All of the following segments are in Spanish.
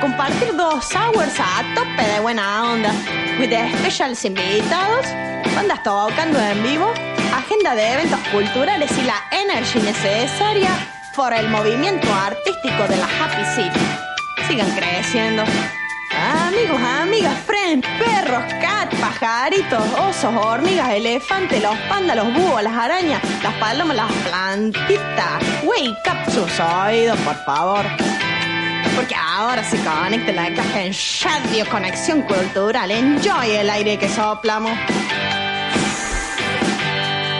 compartir dos hours a tope de buena onda. With specials invitados, bandas tocando en vivo, agenda de eventos culturales y la energy necesaria por el movimiento artístico de la Happy City. Sigan creciendo. Amigos, amigas, friends, perros, cat, pajaritos, osos, hormigas, elefantes, los pandas, los búhos, las arañas, las palomas, las plantitas. Wake up sus oídos, por favor. Porque ahora se conecta la caja en Radio Conexión Cultural. Enjoy el aire que soplamos.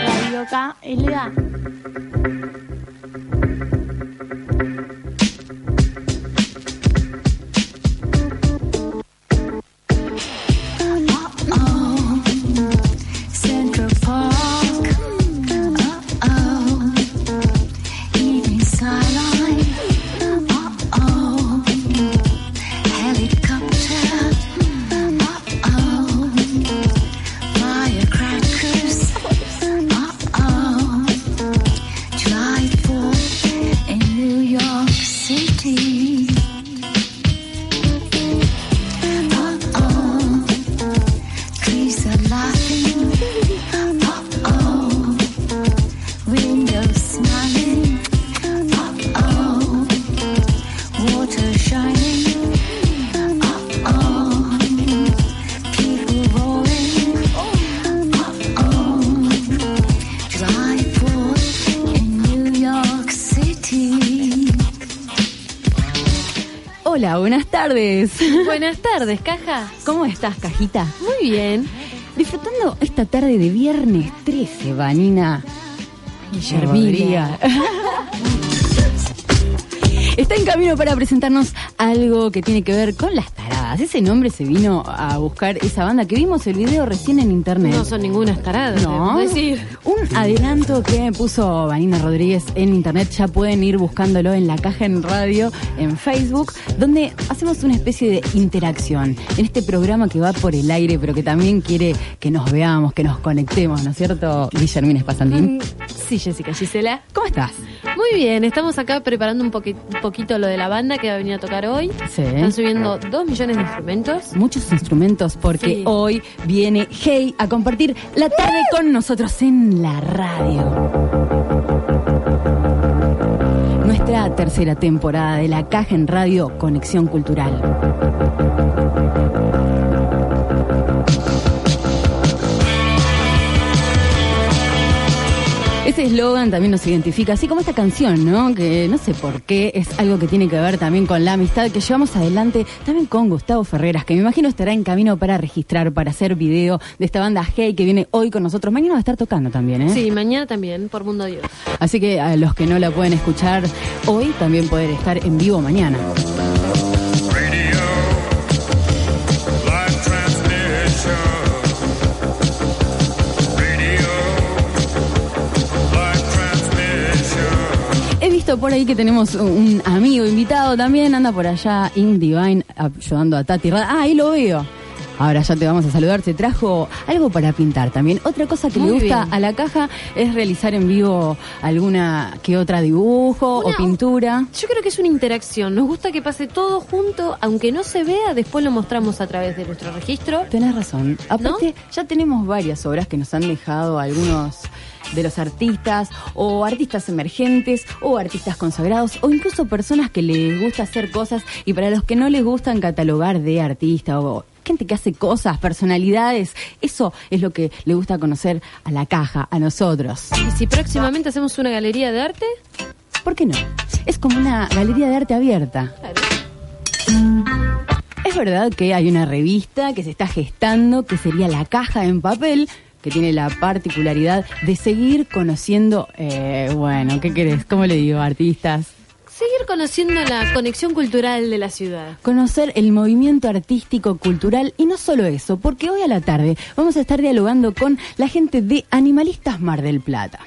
Radio. Tardes. Buenas tardes, caja. ¿Cómo estás, cajita? Muy bien. Disfrutando esta tarde de viernes 13, Vanina. Guillermina. Está en camino para presentarnos algo que tiene que ver con las Ese nombre se vino a buscar esa banda que vimos el video recién en internet. No son ninguna tarada, No. decir. Un adelanto que puso Vanina Rodríguez en internet, ya pueden ir buscándolo en la caja en radio, en Facebook, donde hacemos una especie de interacción en este programa que va por el aire, pero que también quiere que nos veamos, que nos conectemos, ¿no es cierto? Guillermina Espasantín. Mm, Sí, Jessica Gisela. ¿Cómo estás? Muy bien, estamos acá preparando un, un poquito lo de la banda que va a venir a tocar hoy. Sí. Están subiendo dos millones de instrumentos. Muchos instrumentos porque Sí. hoy viene Hey a compartir la tarde con nosotros en la radio. Nuestra tercera temporada de la caja en radio Conexión Cultural. Ese eslogan también nos identifica, así como esta canción, ¿no? Que no sé por qué es algo que tiene que ver también con la amistad que llevamos adelante, también con Gustavo Ferreras, que me imagino estará en camino para registrar, para hacer video de esta banda Hey que viene hoy con nosotros. Mañana va a estar tocando también, ¿eh? Sí, mañana también, por Mundo Dios. Así que a los que no la pueden escuchar hoy, también poder estar en vivo mañana. Por ahí que tenemos un amigo invitado también, anda por allá, In Divine, ayudando a Tati. Ah, ahí lo veo. Ahora ya te vamos a saludar, te trajo algo para pintar también. Otra cosa que le gusta bien. a la caja es realizar en vivo alguna que otra dibujo Una- o pintura. Yo creo que es una interacción. Nos gusta que pase todo junto, aunque no se vea, después lo mostramos a través de nuestro registro. Tenés razón. Aparte, ya tenemos varias obras que nos han dejado algunos de los artistas, o artistas emergentes, o artistas consagrados, o incluso personas que les gusta hacer cosas y para los que no les gustan catalogar de artista o gente que hace cosas, personalidades, eso es lo que le gusta conocer a la caja, a nosotros. Y si próximamente hacemos una galería de arte, ¿Por qué no? Es como una galería de arte abierta. Es verdad que hay una revista que se está gestando, que sería La Caja en Papel, que tiene la particularidad de seguir conociendo, eh, bueno, ¿qué querés? ¿Cómo le digo? Artistas. Seguir conociendo la conexión cultural de la ciudad. Conocer el movimiento artístico, cultural y no solo eso, porque hoy a la tarde vamos a estar dialogando con la gente de Animalistas Mar del Plata.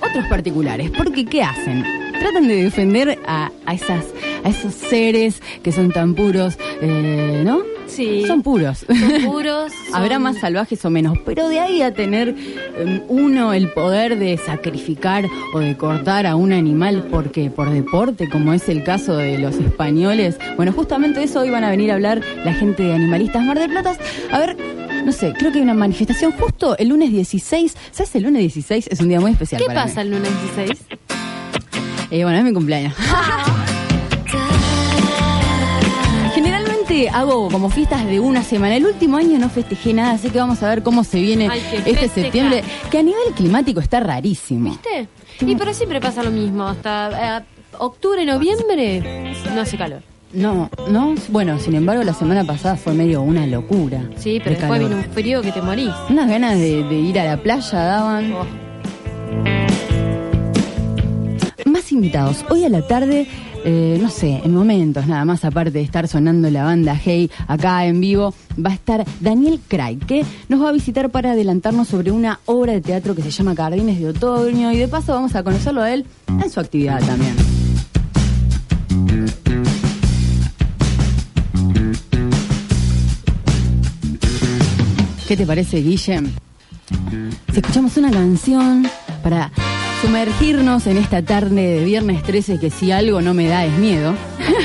Otros particulares, porque ¿qué hacen? Tratan de defender a, a esas, a esos seres que son tan puros, eh, ¿no? Sí. Son puros. Son puros. Habrá más salvajes o menos, pero de ahí a tener eh, uno el poder de sacrificar o de cortar a un animal porque por deporte, como es el caso de los españoles. Bueno, justamente de eso hoy van a venir a hablar la gente de Animalistas Mar del Plata. A ver, no sé, creo que hay una manifestación justo el lunes 16. ¿Sabes? El lunes 16 es un día muy especial. ¿Qué para pasa mí. el lunes 16? Eh, bueno, es mi cumpleaños. Generalmente hago como fiestas de una semana. El último año no festejé nada, así que vamos a ver cómo se viene que este septiembre, que a nivel climático está rarísimo. ¿Viste? Y pero siempre pasa lo mismo. Hasta eh, octubre, noviembre no hace calor. No, no, bueno, sin embargo la semana pasada fue medio una locura. Sí, pero de después calor. vino un frío que te morís. Unas ganas de, de ir a la playa daban. Oh. Invitados. Hoy a la tarde, eh, no sé, en momentos nada más, aparte de estar sonando la banda Hey acá en vivo, va a estar Daniel Craig, que nos va a visitar para adelantarnos sobre una obra de teatro que se llama Jardines de Otoño y de paso vamos a conocerlo a él en su actividad también. ¿Qué te parece, Guillem? Si escuchamos una canción para sumergirnos en esta tarde de viernes 13 que si algo no me da es miedo.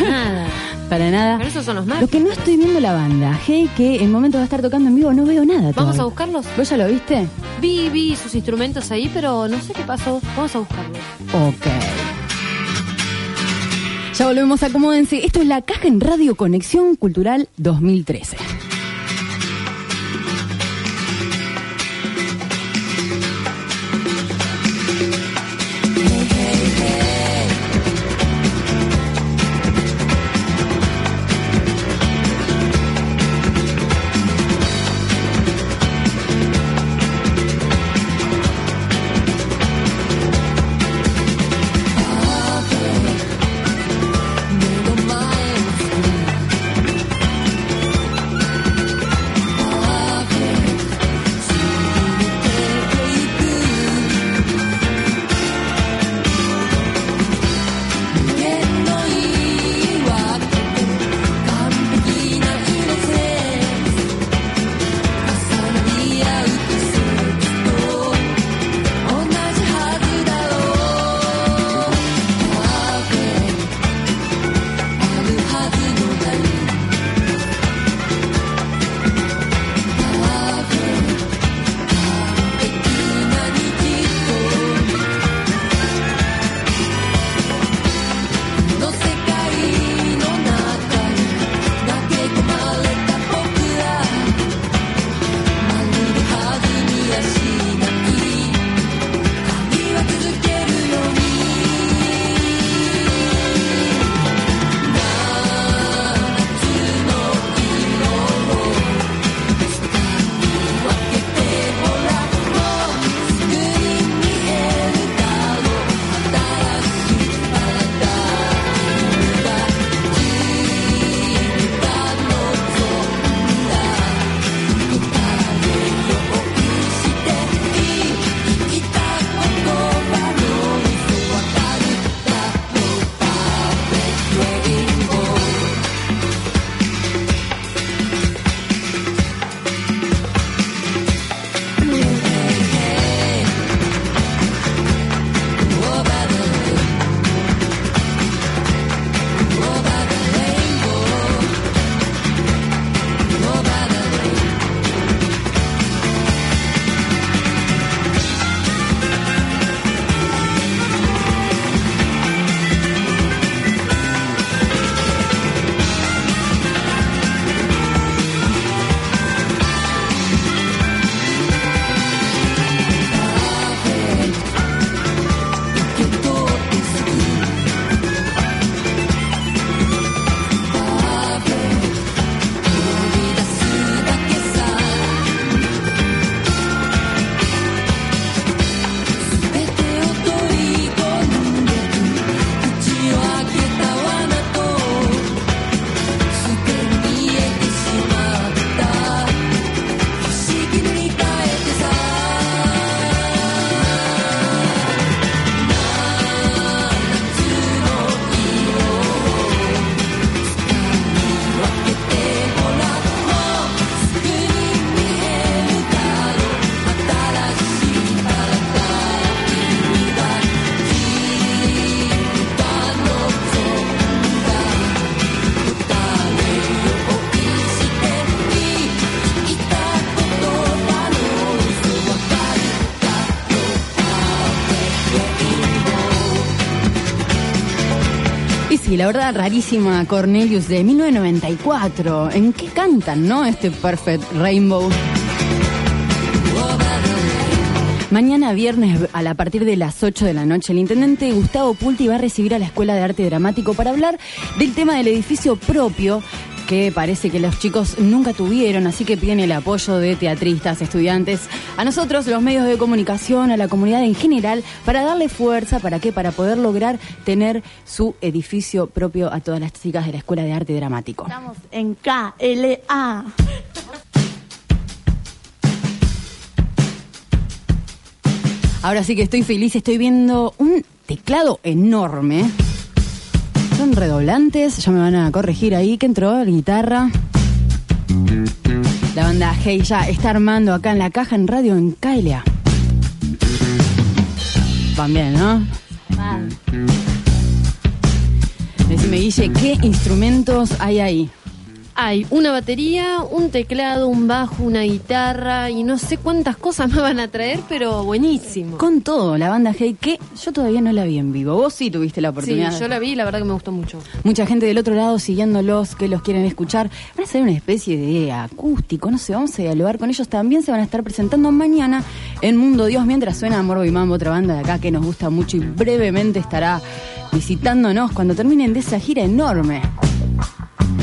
Nada. Para nada. Pero esos son los más. Lo que no estoy viendo la banda, hey, que en momento va a estar tocando en vivo, no veo nada. Vamos todavía. a buscarlos. ¿Vos ya lo viste? Vi, vi sus instrumentos ahí, pero no sé qué pasó. Vamos a buscarlos. Ok. Ya volvemos, acomódense. Esto es la caja en Radio Conexión Cultural 2013. Sí, la verdad, rarísima Cornelius de 1994. ¿En qué cantan, no? Este Perfect Rainbow. Mañana viernes a la partir de las 8 de la noche el intendente Gustavo Pulti va a recibir a la Escuela de Arte Dramático para hablar del tema del edificio propio que parece que los chicos nunca tuvieron, así que piden el apoyo de teatristas, estudiantes, a nosotros, los medios de comunicación, a la comunidad en general, para darle fuerza, ¿para qué? Para poder lograr tener su edificio propio a todas las chicas de la Escuela de Arte Dramático. Estamos en KLA. Ahora sí que estoy feliz, estoy viendo un teclado enorme. Son redoblantes, ya me van a corregir ahí que entró la guitarra. La banda Hey ya está armando acá en la caja en radio en KLA. Van bien, ¿no? Decime, Guille, ¿qué instrumentos hay ahí? Hay una batería, un teclado, un bajo, una guitarra y no sé cuántas cosas me van a traer, pero buenísimo. Con todo, la banda Hey, que yo todavía no la vi en vivo. Vos sí tuviste la Sí, oportunidad. yo la vi y la verdad que me gustó mucho. Mucha gente del otro lado siguiéndolos, que los quieren escuchar. Van a ser una especie de acústico, no sé, vamos a dialogar con ellos. También se van a estar presentando mañana en Mundo Dios, mientras suena Morbo y Mambo, otra banda de acá que nos gusta mucho y brevemente estará visitándonos cuando terminen de esa gira enorme.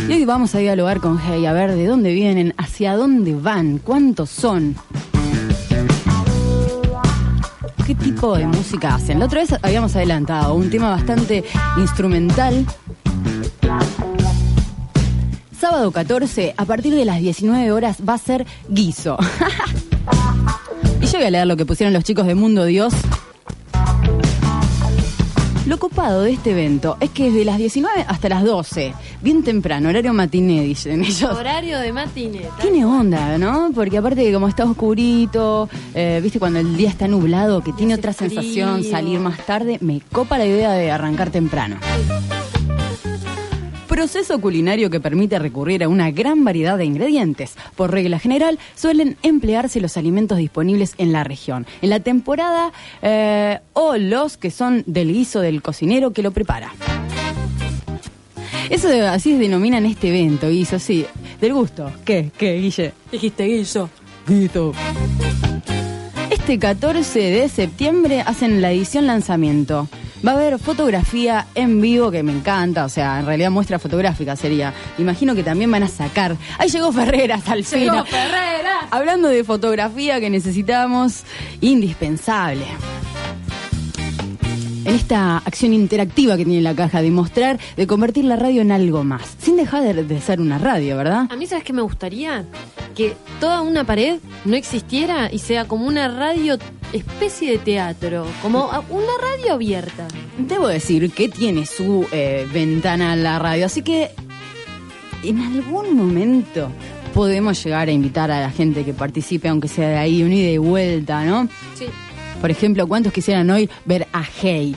Y hoy vamos a dialogar con Hey, a ver de dónde vienen, hacia dónde van, cuántos son. ¿Qué tipo de música hacen? La otra vez habíamos adelantado un tema bastante instrumental. Sábado 14, a partir de las 19 horas, va a ser guiso. y yo voy a leer lo que pusieron los chicos de Mundo Dios. Lo copado de este evento es que es de las 19 hasta las 12, bien temprano, horario matiné, dicen ellos. Horario de matineta. Tiene onda, ¿no? Porque aparte de como está oscurito, eh, viste cuando el día está nublado, que tiene otra sensación, salir más tarde, me copa la idea de arrancar temprano. Proceso culinario que permite recurrir a una gran variedad de ingredientes. Por regla general, suelen emplearse los alimentos disponibles en la región, en la temporada eh, o los que son del guiso del cocinero que lo prepara. Eso de- así se denominan este evento, guiso, sí. Del gusto. ¿Qué? ¿Qué, Guille? Dijiste guiso. Guiso. Este 14 de septiembre hacen la edición lanzamiento. Va a haber fotografía en vivo que me encanta, o sea, en realidad muestra fotográfica sería. Imagino que también van a sacar. Ahí llegó Ferreras al fin. Hablando de fotografía que necesitamos, indispensable. En esta acción interactiva que tiene la caja de mostrar, de convertir la radio en algo más, sin dejar de, de ser una radio, ¿verdad? A mí, ¿sabes qué me gustaría? Que toda una pared no existiera y sea como una radio especie de teatro, como una radio abierta. Debo decir que tiene su eh, ventana a la radio, así que en algún momento podemos llegar a invitar a la gente que participe, aunque sea de ahí, un ida y vuelta, ¿no? Sí. Por ejemplo, ¿cuántos quisieran hoy ver a Hey?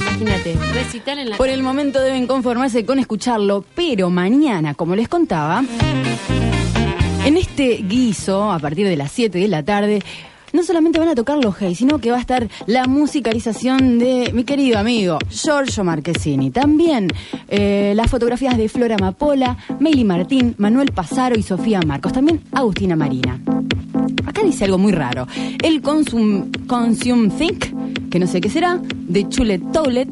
Imagínate, recital en la Por el momento deben conformarse con escucharlo, pero mañana, como les contaba, en este guiso, a partir de las 7 de la tarde, no solamente van a tocar los Hey, sino que va a estar la musicalización de mi querido amigo Giorgio Marquesini. También eh, las fotografías de Flora Mapola, Meili Martín, Manuel Pasaro y Sofía Marcos. También Agustina Marina. Acá dice algo muy raro. El Consum, Consume Think, que no sé qué será, de Chulet Toulet.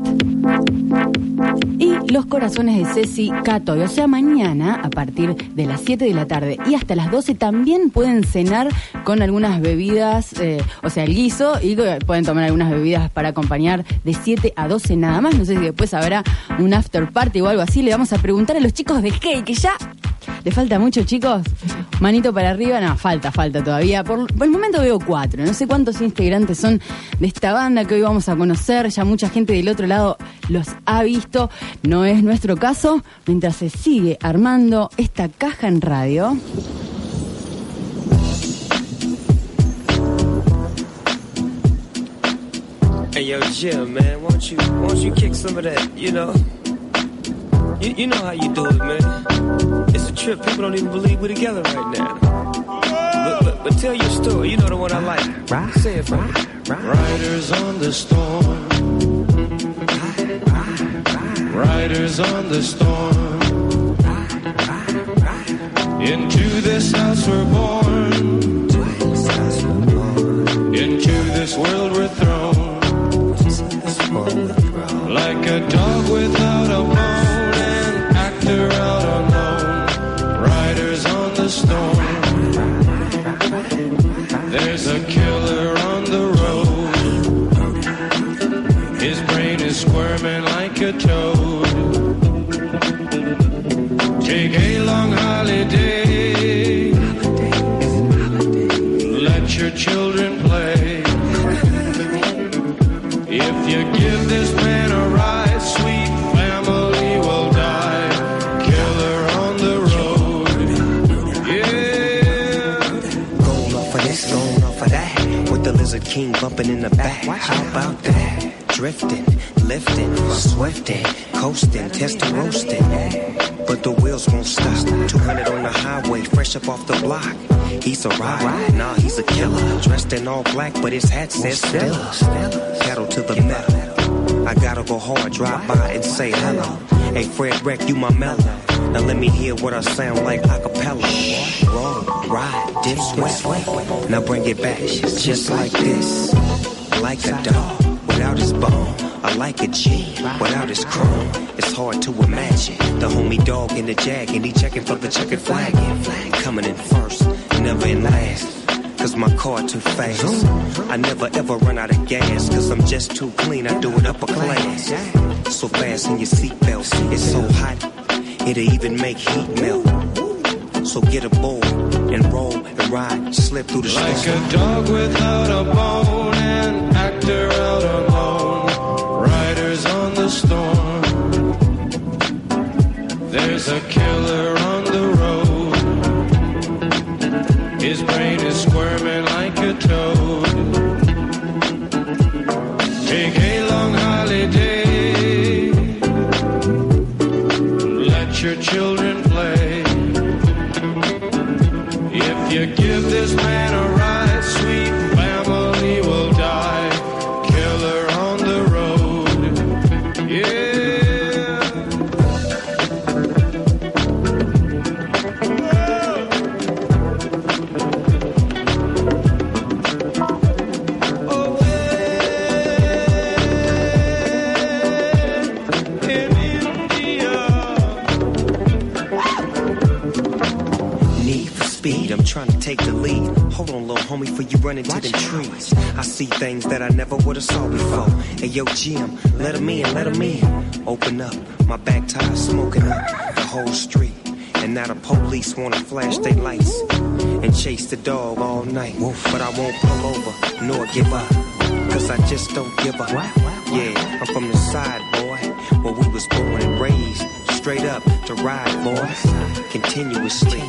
Los corazones de Ceci Catoy. O sea, mañana, a partir de las 7 de la tarde y hasta las 12, también pueden cenar con algunas bebidas, eh, o sea, el guiso, y pueden tomar algunas bebidas para acompañar de 7 a 12 nada más. No sé si después habrá un after party o algo así. Le vamos a preguntar a los chicos de Hey, que ya. ¿Le falta mucho, chicos? Manito para arriba, no, falta, falta todavía. Por, el momento veo cuatro. No sé cuántos integrantes son de esta banda que hoy vamos a conocer. Ya mucha gente del otro lado los ha visto. No es nuestro caso. Mientras se sigue armando esta caja en radio. Hey yo, Jim, man, won't you won't you kick some of that? You, you know how you do it, man. It's a trip. People don't even believe we're together right now. But, but, but tell your story. You know the one I like. Right, Say it for me. Riders on the storm. Riders on the storm. Into this house we're born. Into this world we're thrown. Like a dog without a bone, a long holiday. Let your children play. If you give this man a ride, sweet family will die. Killer on the road. Yeah. Going off of this, going off of that. With the Lizard King bumping in the back. How about that? Drifting, lifting, swifting, coasting, testing, roasting. But the wheels won't stop. 200 on the highway, fresh up off the block. He's a ride, nah, he's a killer. Dressed in all black, but his hat says Stella. Pedal to the metal. I gotta go hard, drive by and say hello. Hey, Fred Wreck, you my mellow. Now let me hear what I sound like a cappella. Roll, ride, dip, sweat. Now bring it back, just like this. Like a dog without his bone. I like a G without his chrome. It's hard to imagine the homie dog in the jag and he checking for the checkered flag. Coming in first, never in last. Cause my car too fast. I never ever run out of gas. Cause I'm just too clean, I do it upper class. So fast in your seatbelts, it's so hot, it'll even make heat melt. So get a aboard and roll and ride, slip through the Like storm. a dog without a bone, an actor out alone. There's a killer on the road. His brain is squirming like a toad. Take the lead. Hold on, little homie, before you run into them trees. I see things that I never would have saw before. Hey, yo, Jim, let 'em in, let 'em in. Open up, my back tire smoking up the whole street. And now the police wanna flash their lights and chase the dog all night. But I won't pull over nor give up, cause I just don't give up. Yeah, I'm from the side, boy, where we was born and raised. Straight up to ride, boys, continuously.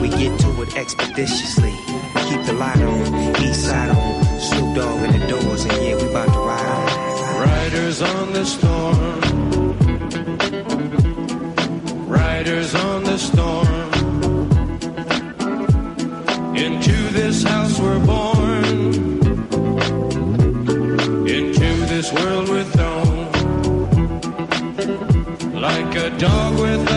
We get to it expeditiously. Keep the light on, east side on, Snoop Dogg in the doors, and yeah, we about to ride. Riders on the storm. Riders on the storm. Into this house we're born. Into this world dog with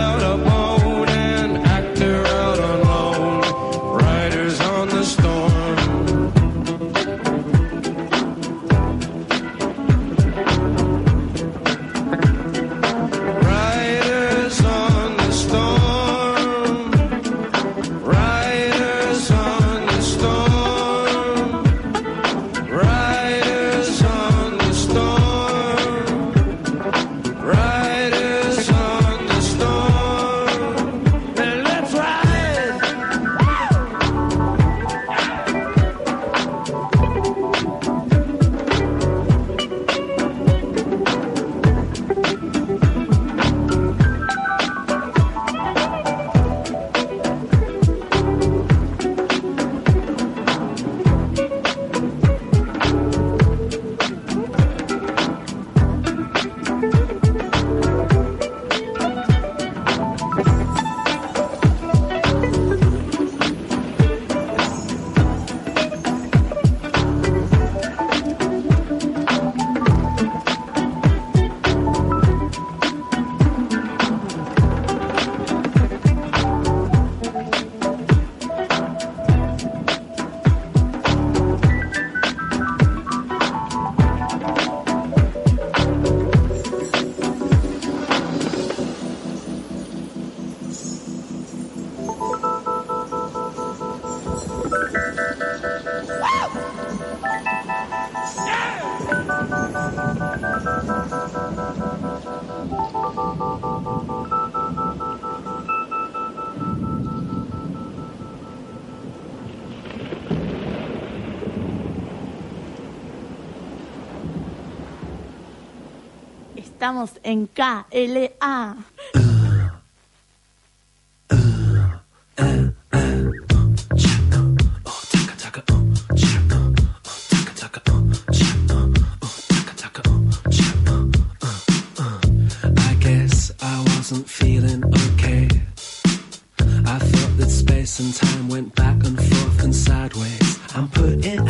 Estamos en KLA. I guess I wasn't feeling okay. I felt that space and time went back and forth and sideways. I'm putting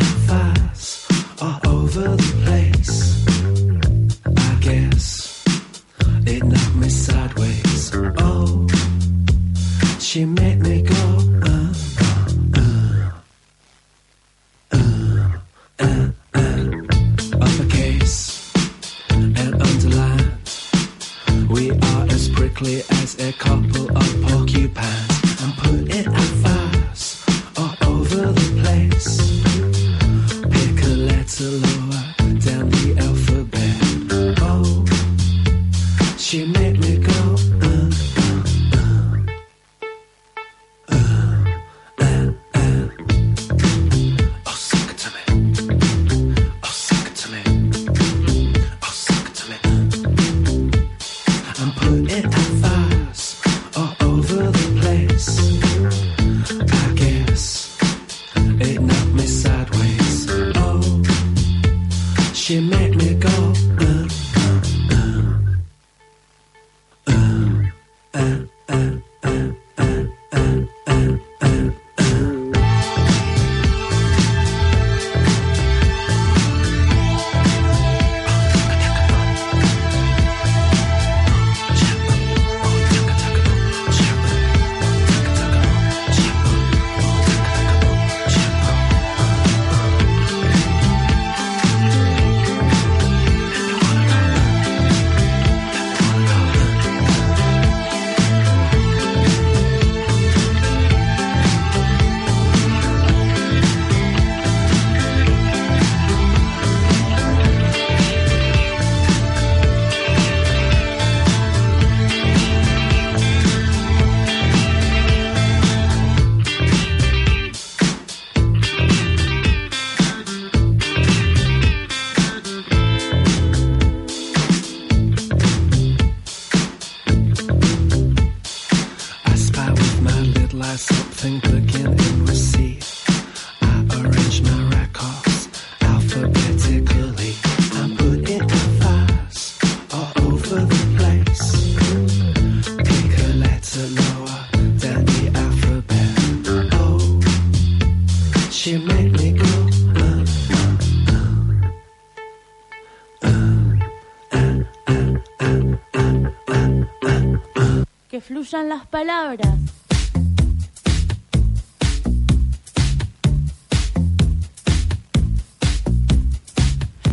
fluyan las palabras.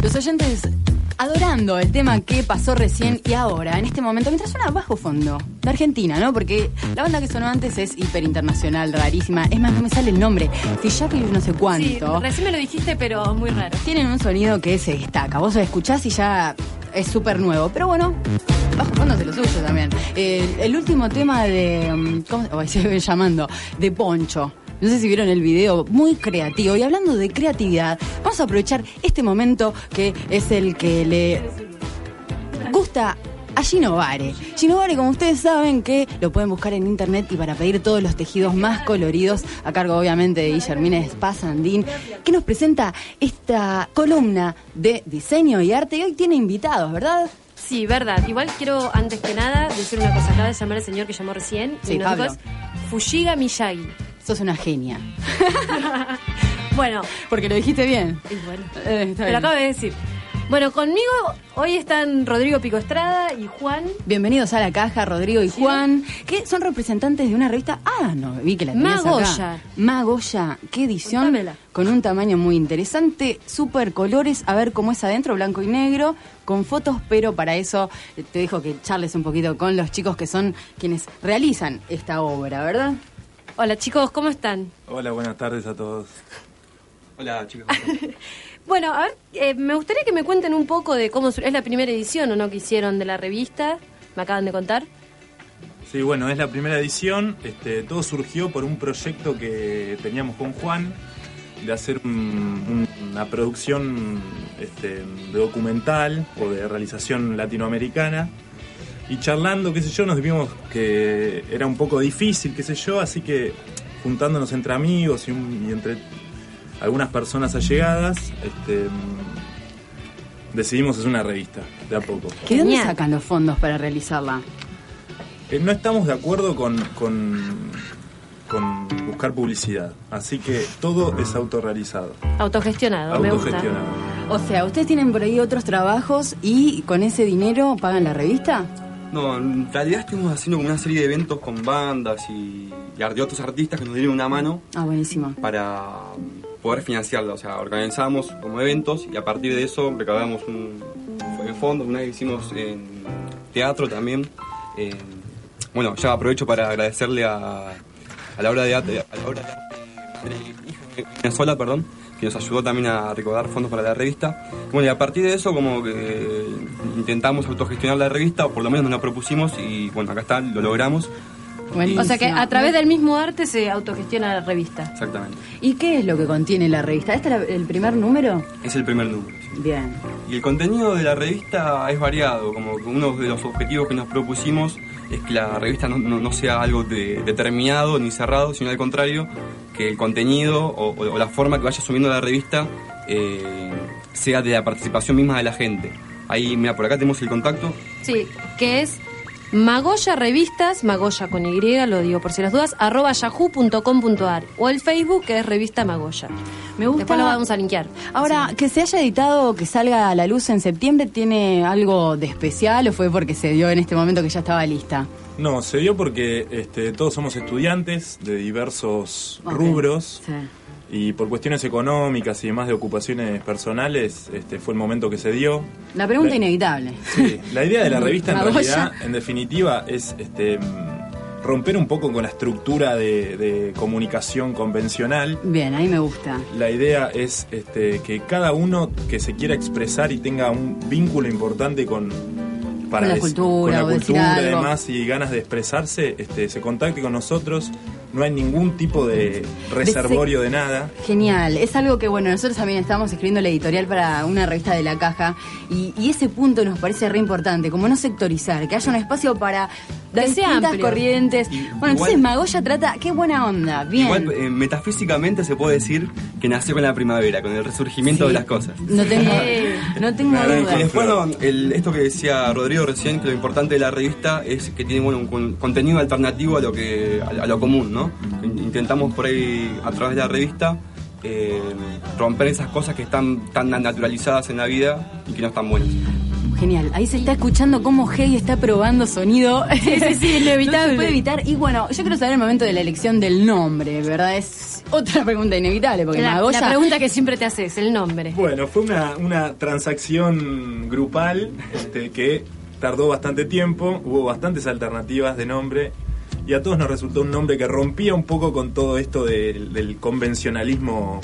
Los oyentes adorando el tema que pasó recién y ahora, en este momento, mientras suena bajo fondo, de Argentina, ¿no? Porque la banda que sonó antes es hiper internacional, rarísima. Es más, no me sale el nombre. Si ya que no sé Sí, cuánto. recién me lo dijiste, pero muy raro. Tienen un sonido que se destaca. Vos lo escuchás y ya es súper nuevo. Pero bueno, también. El, el último tema de. mm, ¿Cómo se ve llamando? De Poncho. No sé si vieron el video, muy creativo. Y hablando de creatividad, vamos a aprovechar este momento que es el que le a Gino Vare. Gino Vare, como ustedes saben, que lo pueden buscar en internet y para pedir todos los tejidos más coloridos, a cargo obviamente de Guillermina Spazandín, que nos presenta esta columna de diseño y arte. Y hoy tiene invitados, ¿verdad? Sí, verdad. Igual quiero, antes que nada, decir una cosa. Acaba de llamar el señor que llamó recién. Sí, y nos Pablo. Fushiga Miyagi. Sos una genia. Bueno, Porque lo dijiste bien. y bueno, Eh, está bien. lo acabo de decir. Bueno, conmigo hoy están Rodrigo Pico Estrada y Juan Bienvenidos a la caja, Rodrigo y Sí. Juan, que son representantes de una revista. Ah, no, vi que la tenías acá. Magoya. Magoya, qué edición. Contámela. Con un tamaño muy interesante, super colores, a ver cómo es adentro, blanco y negro, con fotos, pero para eso eh, te dejo que charles un poquito con los chicos que son quienes realizan esta obra, ¿verdad? Hola chicos, ¿cómo están? Hola, buenas tardes a todos. Hola, chicos. Bueno, a ver, eh, me gustaría que me cuenten un poco de cómo es la primera edición o no que hicieron de la revista. Me acaban de contar. Sí, bueno, es la primera edición. Este, todo surgió por un proyecto que teníamos con Juan de hacer un- un- una producción este, de documental o de realización latinoamericana. Y charlando, qué sé yo, nos vimos que era un poco difícil, qué sé yo, así que juntándonos entre amigos y, un- y entre algunas personas allegadas, este, decidimos hacer una revista, de a poco. ¿Que dónde sacan los fondos para realizarla? Eh, no estamos de acuerdo con, con, con buscar publicidad, así que todo es autorrealizado, Autogestionado, me gusta. autogestionado. O sea, ¿ustedes tienen por ahí otros trabajos y con ese dinero pagan la revista? No, en realidad estuvimos haciendo como una serie de eventos con bandas y, y otros artistas que nos dieron una mano Ah, buenísimo. para poder financiarla. O sea, organizábamos como eventos y a partir de eso recaudamos un fondo. Una vez hicimos en teatro también. Eh, bueno, ya aprovecho para agradecerle a, a la obra de arte, a la obra de arte perdón, que nos ayudó también a recaudar fondos para la revista. Bueno, y a partir de eso como que intentamos autogestionar la revista, o por lo menos nos la propusimos y bueno, acá está, lo logramos. O sea que a través del mismo arte se autogestiona la revista. Exactamente. ¿Y qué es lo que contiene la revista? ¿Este es el primer número? Es el primer número. sí. Bien. Y el contenido de la revista es variado, como que uno de los objetivos que nos propusimos es que la revista no, no- no sea algo de- determinado ni cerrado, sino al contrario, que el contenido o, o- o la forma que vaya asumiendo la revista eh, sea de la participación misma de la gente. Ahí, mira, por acá tenemos el contacto. Sí, que es Magoya Revistas, Magoya con Y, lo digo por si las dudas, arroba yahoo.com.ar o el Facebook que es Revista Magoya. Me gusta. Después lo vamos a linkear. Ahora, que se haya editado o que salga a la luz en septiembre, ¿tiene algo de especial o fue porque se dio en este momento que ya estaba lista? No, se dio porque este, todos somos estudiantes de diversos rubros sí. Y por cuestiones económicas y demás de ocupaciones personales este, fue el momento que se dio. La pregunta La- inevitable. Sí, la idea de la revista en realidad, en definitiva, es este, romper un poco con la estructura de, de comunicación convencional. Bien, ahí me gusta. La idea es este, que cada uno que se quiera expresar y tenga un vínculo importante con, Con la cultura, con la cultura además y ganas de expresarse, este, se contacte con nosotros. No hay ningún tipo de reservorio de nada. Genial, es algo que bueno, nosotros también estamos escribiendo la editorial para una revista de la caja y, y ese punto nos parece re importante, como no sectorizar, que haya un espacio para distintas amplio. corrientes. Y- bueno, igual- entonces Magoya trata, qué buena onda, bien. Igual, eh, metafísicamente se puede decir que nació con la primavera, con el resurgimiento Sí. de las cosas. No tengo, no tengo Claro, duda. Y después, bueno, el- esto que decía Rodrigo recién, que lo importante de la revista es que tiene bueno, un con- contenido alternativo a lo, que, a, a lo común, ¿no? In- Intentamos por ahí, a través de la revista, eh, romper esas cosas que están tan naturalizadas en la vida y que no están buenas. Genial, ahí se está escuchando cómo Hey está probando sonido. Sí, sí, sí, inevitable. No se puede evitar. Y bueno, yo quiero saber el momento de la elección del nombre, ¿verdad? Es otra pregunta inevitable, porque La, Magoya... la pregunta que siempre te haces, el nombre. Bueno, fue una, una transacción grupal este, que tardó bastante tiempo, hubo bastantes alternativas de nombre y a todos nos resultó un nombre que rompía un poco con todo esto del, del convencionalismo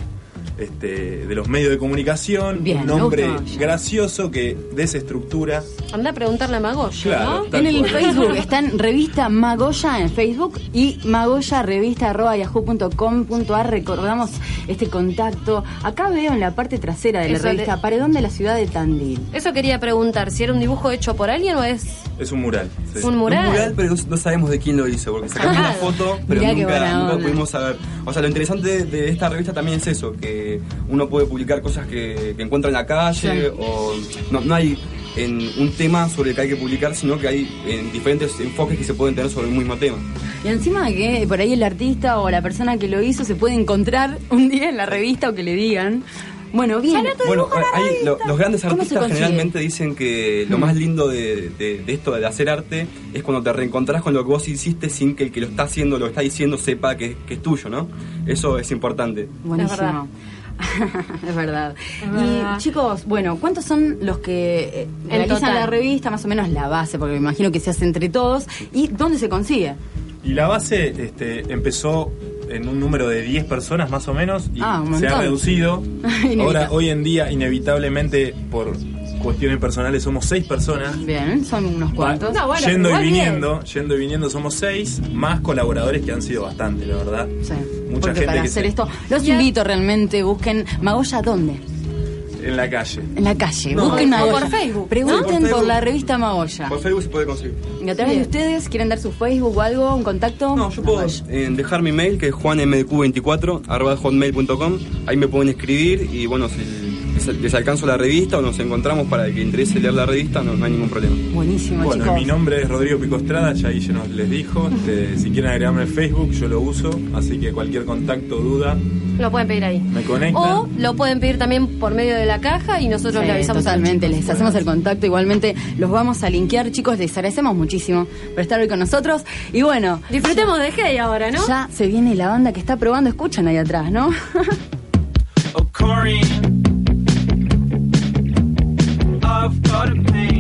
este, de los medios de comunicación, Bien, un nombre gracioso que desestructura. Anda a preguntarle a Magoya, Claro, ¿no? En el cual. Facebook está en revista Magoya en Facebook y Magoya revista arroba yahoo.com.ar. Recordamos este contacto. Acá veo en la parte trasera de la Eso revista le- Paredón de la ciudad de Tandil. Eso quería preguntar, si era un dibujo hecho por alguien o es Es un mural. sí. un mural. Un mural, pero no, sabemos de quién lo hizo, porque sacamos una foto, pero nunca, pudimos saber. O sea, lo interesante de, de esta revista también es eso, que uno puede publicar cosas que, que encuentra en la calle, Sí. o no, no hay en un tema sobre el que hay que publicar, sino que hay en diferentes enfoques que se pueden tener sobre un mismo tema. Y encima de que por ahí el artista o la persona que lo hizo se puede encontrar un día en la revista o que le digan. Bueno, bien. Bueno, hay- lo- los grandes ¿Cómo se artistas generalmente dicen que lo más lindo de, de- de esto de hacer arte es cuando te reencontrás con lo que vos hiciste sin que el que lo está haciendo, lo está diciendo, sepa que, que es tuyo, ¿no? Eso es importante. Buenísimo. es verdad. Es verdad. Y chicos, bueno, ¿cuántos son los que eh, En realizan total. la revista? Más o menos la base, porque me imagino que se hace entre todos. ¿Y dónde se consigue? Y la base este, empezó en un número de 10 personas más o menos y Ah, se ha reducido. Ahora, hoy en día, inevitablemente, por cuestiones personales, somos 6 personas. Bien, son unos cuantos. No, bueno, yendo y bien. viniendo, yendo y viniendo somos 6, más colaboradores que han sido bastante, la verdad. Sí. Mucha Porque gente para que hacer se- esto, los invito realmente, busquen Magoya, ¿dónde? en la calle. En la calle, No, busquen Magoya. por Facebook, Pregunten. Por la revista Magoya. Por Facebook se puede conseguir. Y a través de ustedes, ¿quieren dar su Facebook o algo, un contacto? No, yo puedo eh, dejar mi mail que es juanmq24 arroba hotmail.com. Ahí me pueden escribir y bueno, si les, alcanzo la revista o nos encontramos para el que interese leer la revista, no, no hay ningún problema. Buenísimo, Bueno, chicos. mi nombre es Rodrigo Picostrada, ya ahí ya nos les dijo. Este, si quieren agregarme en Facebook, yo lo uso. Así que cualquier contacto, duda, Lo pueden pedir ahí. me conectan. O lo pueden pedir también por medio de la caja y nosotros Sí, le avisamos. totalmente, les hacemos el contacto. Igualmente los vamos a linkear, chicos. Les agradecemos muchísimo por estar hoy con nosotros. Y bueno, Disfrutemos de Hey ahora, ¿no? ya se viene la banda que está probando. Escuchan ahí atrás, ¿no? I've got a pain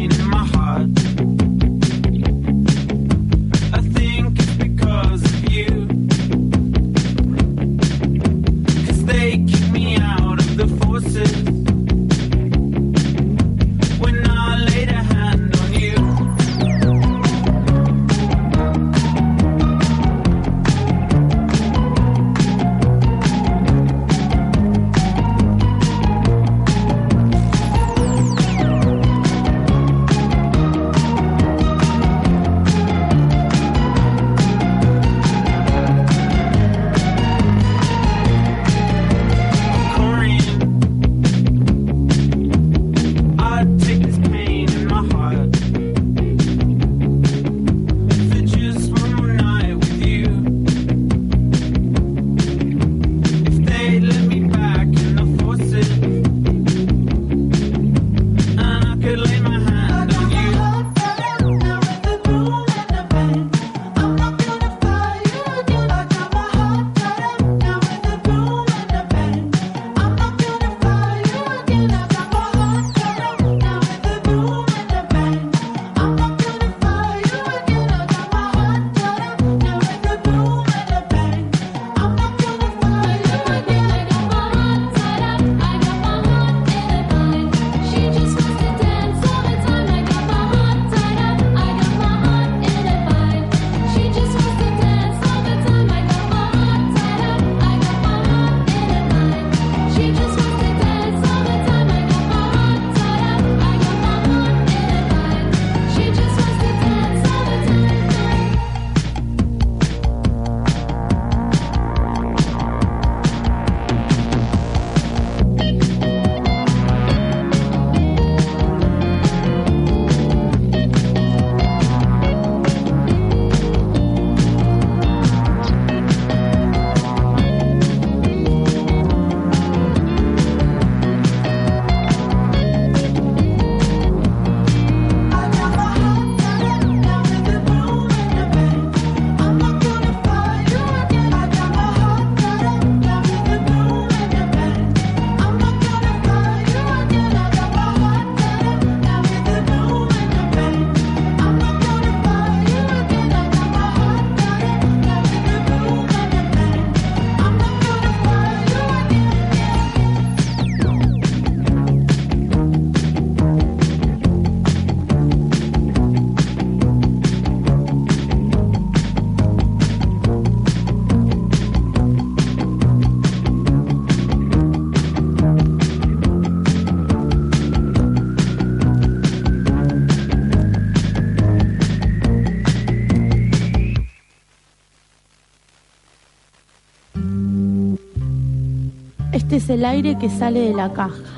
es el aire que sale de la caja.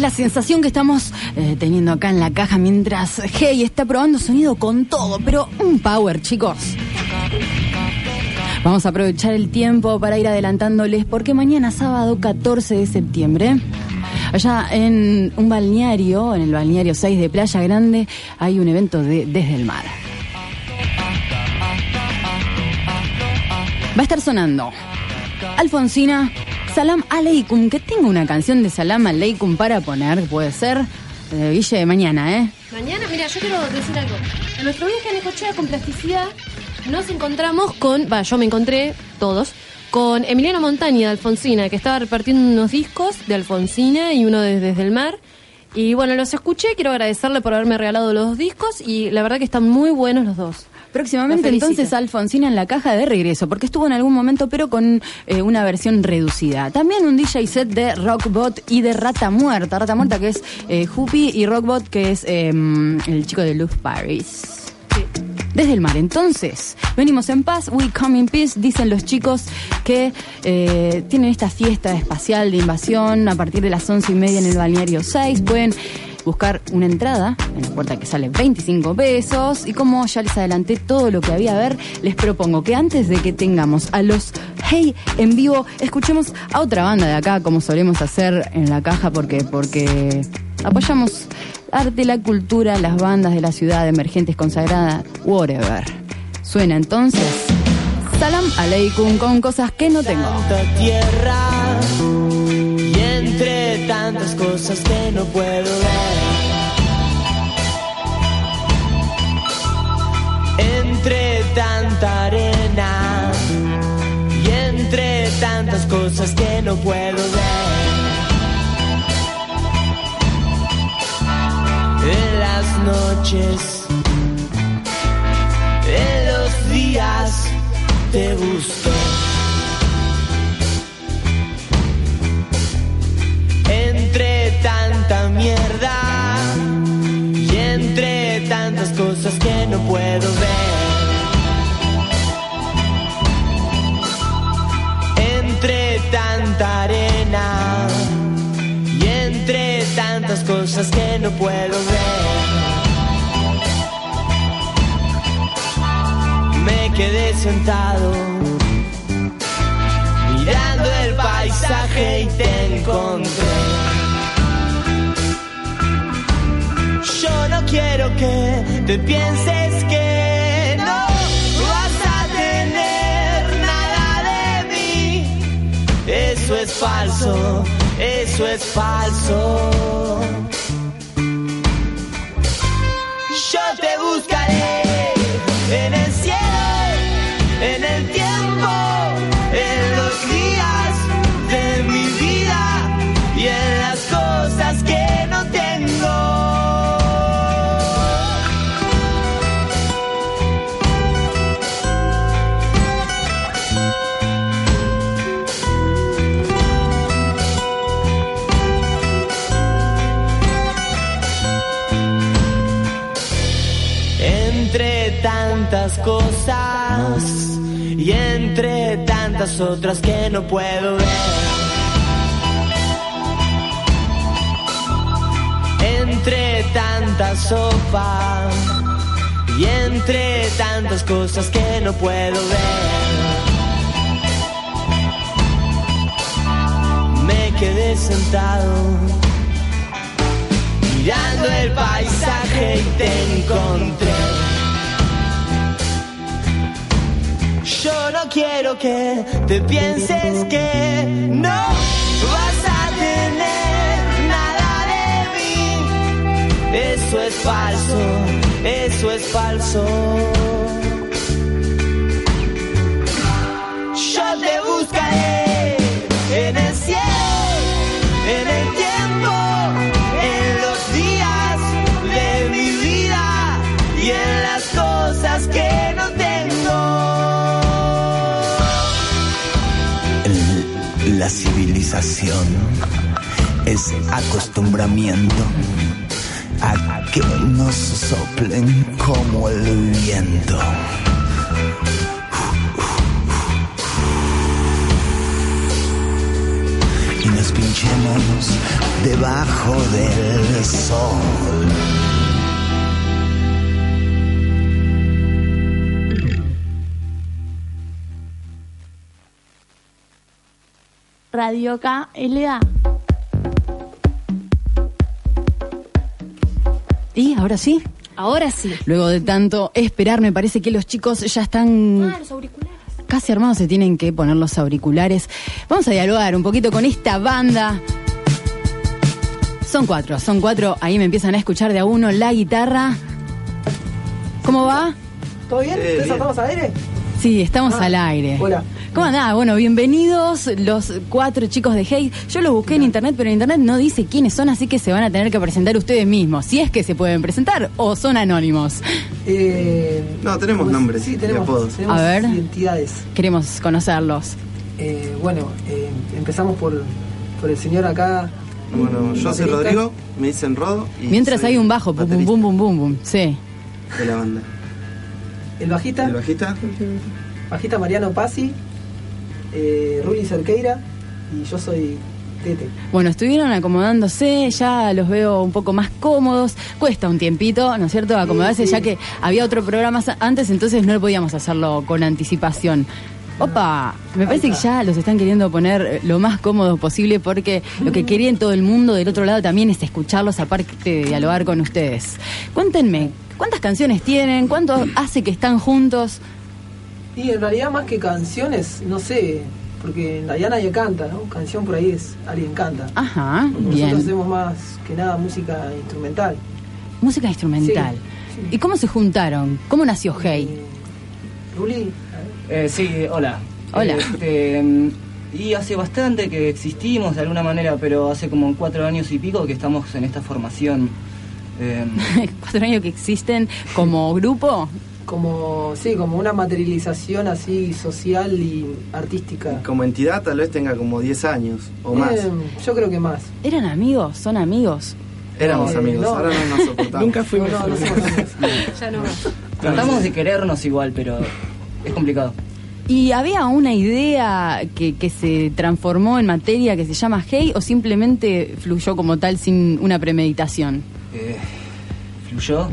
Es la sensación que estamos eh, teniendo acá en la caja mientras Hey está probando sonido con todo, pero un power, chicos. Vamos a aprovechar el tiempo para ir adelantándoles porque mañana sábado 14 de septiembre, allá en un balneario, en el balneario 6 de Playa Grande, hay un evento de Desde el Mar. Va a estar sonando Alfonsina, Salam Aleikum, que tengo una canción de Salam Aleikum para poner, puede ser, eh, Guille, de mañana, ¿eh? Mañana, mira, yo quiero decir algo. En nuestro viaje a Necochea con plasticidad nos encontramos con, va, yo me encontré, todos, con Emiliano Montaña de Alfonsina, que estaba repartiendo unos discos de Alfonsina y uno de Desde el Mar. Y bueno, los escuché, quiero agradecerle por haberme regalado los discos y la verdad que están muy buenos los dos. Próximamente entonces Alfonsina en la caja de regreso, porque estuvo en algún momento pero con eh, una versión reducida. También un DJ set de Rockbot y de Rata Muerta. Rata Muerta que es eh, Hoopy y Rockbot que es eh, el chico de Luz Paris. Desde el mar, entonces, venimos en paz, we come in peace, dicen los chicos que eh, tienen esta fiesta espacial de invasión a partir de las once y media en el balneario 6. Pueden buscar una entrada en la puerta que sale 25 pesos. Y como ya les adelanté todo lo que había a ver, les propongo que antes de que tengamos a los Hey en vivo, escuchemos a otra banda de acá, como solemos hacer en la caja, porque, porque apoyamos arte, la cultura, las bandas de la ciudad, emergentes, consagradas, whatever. Suena entonces Salam Aleikum con cosas que no tengo. Tantas cosas que no puedo ver. Entre tanta arena y entre tantas cosas que no puedo ver. En las noches, en los días te busqué. Tantas cosas que no puedo ver. Entre tanta arena y entre tantas cosas que no puedo ver. Me quedé sentado te pienses que no vas a tener nada de mí. Eso es falso, eso es falso. Yo te buscaré tantas otras que no puedo ver. Entre tanta sopa y entre tantas cosas que no puedo ver. Me quedé sentado mirando el paisaje y te encontré. Yo no quiero que te pienses que no vas a tener nada de mí. Eso es falso, eso es falso. Civilización es acostumbramiento a que nos soplen como el viento. y nos pinchemos debajo del sol. Radio KLA. Y ahora sí, Ahora sí. luego de tanto esperar, me parece que los chicos ya están Ah, los auriculares. casi armados, se tienen que poner los auriculares. Vamos a dialogar un poquito con esta banda. Son cuatro, son cuatro, ahí me empiezan a escuchar de a uno la guitarra. ¿Cómo va? ¿Todo bien? Eh, ¿Ustedes bien. estamos al aire? Sí, estamos Ah, al aire. hola. ¿Cómo andás? Bueno, bienvenidos los cuatro chicos de Hey. Yo los busqué en internet, pero en internet no dice quiénes son, así que se van a tener que presentar ustedes mismos. Si es que se pueden presentar o son anónimos. Eh, No, tenemos pues, nombres Sí, y tenemos, apodos. tenemos A ver. identidades. Queremos conocerlos. Eh, bueno, eh, empezamos por, por el señor acá. Bueno, yo soy baterista. Rodrigo, me dicen Rodo. Y Mientras hay un bajo, pum, pum, pum, pum, pum, pum. Sí. De la banda. El bajista, El bajista, bajista Mariano Pasi, eh, Ruli Cerqueira y yo soy Tete. Bueno, estuvieron acomodándose, ya los veo un poco más cómodos. Cuesta un tiempito, ¿no es cierto? Acomodarse, sí. ya que había otro programa antes, entonces no podíamos hacerlo con anticipación. Opa, me parece que ya los están queriendo poner eh, lo más cómodos posible porque lo que quería en todo el mundo del otro lado también es escucharlos aparte de dialogar con ustedes. Cuéntenme, ¿cuántas canciones tienen? ¿Cuánto hace que están juntos? Y en realidad más que canciones, no sé, porque en realidad nadie canta, ¿no? Canción por ahí es alguien canta. Ajá, Nosotros bien. hacemos más que nada música instrumental. Música instrumental. Sí, sí. ¿Y cómo se juntaron? ¿Cómo nació Hey? Eh, Ruli, Eh, sí, hola. Hola. Este, mm, y hace bastante que existimos de alguna manera, pero hace como cuatro años y pico que estamos en esta formación. Eh, Cuatro años que existen como grupo. Como sí, como una materialización así social y artística. como entidad, tal vez tenga como 10 años o más. Eh, yo creo que más. ¿Eran amigos? ¿Son amigos? Éramos eh, amigos, no. ahora no nos soportamos. Nunca fuimos. No, no, no somos amigos. Ya no. tratamos de querernos igual, pero es complicado. ¿Y había una idea que, que se transformó en materia que se llama Hey o simplemente fluyó como tal sin una premeditación? Eh, ¿Fluyó?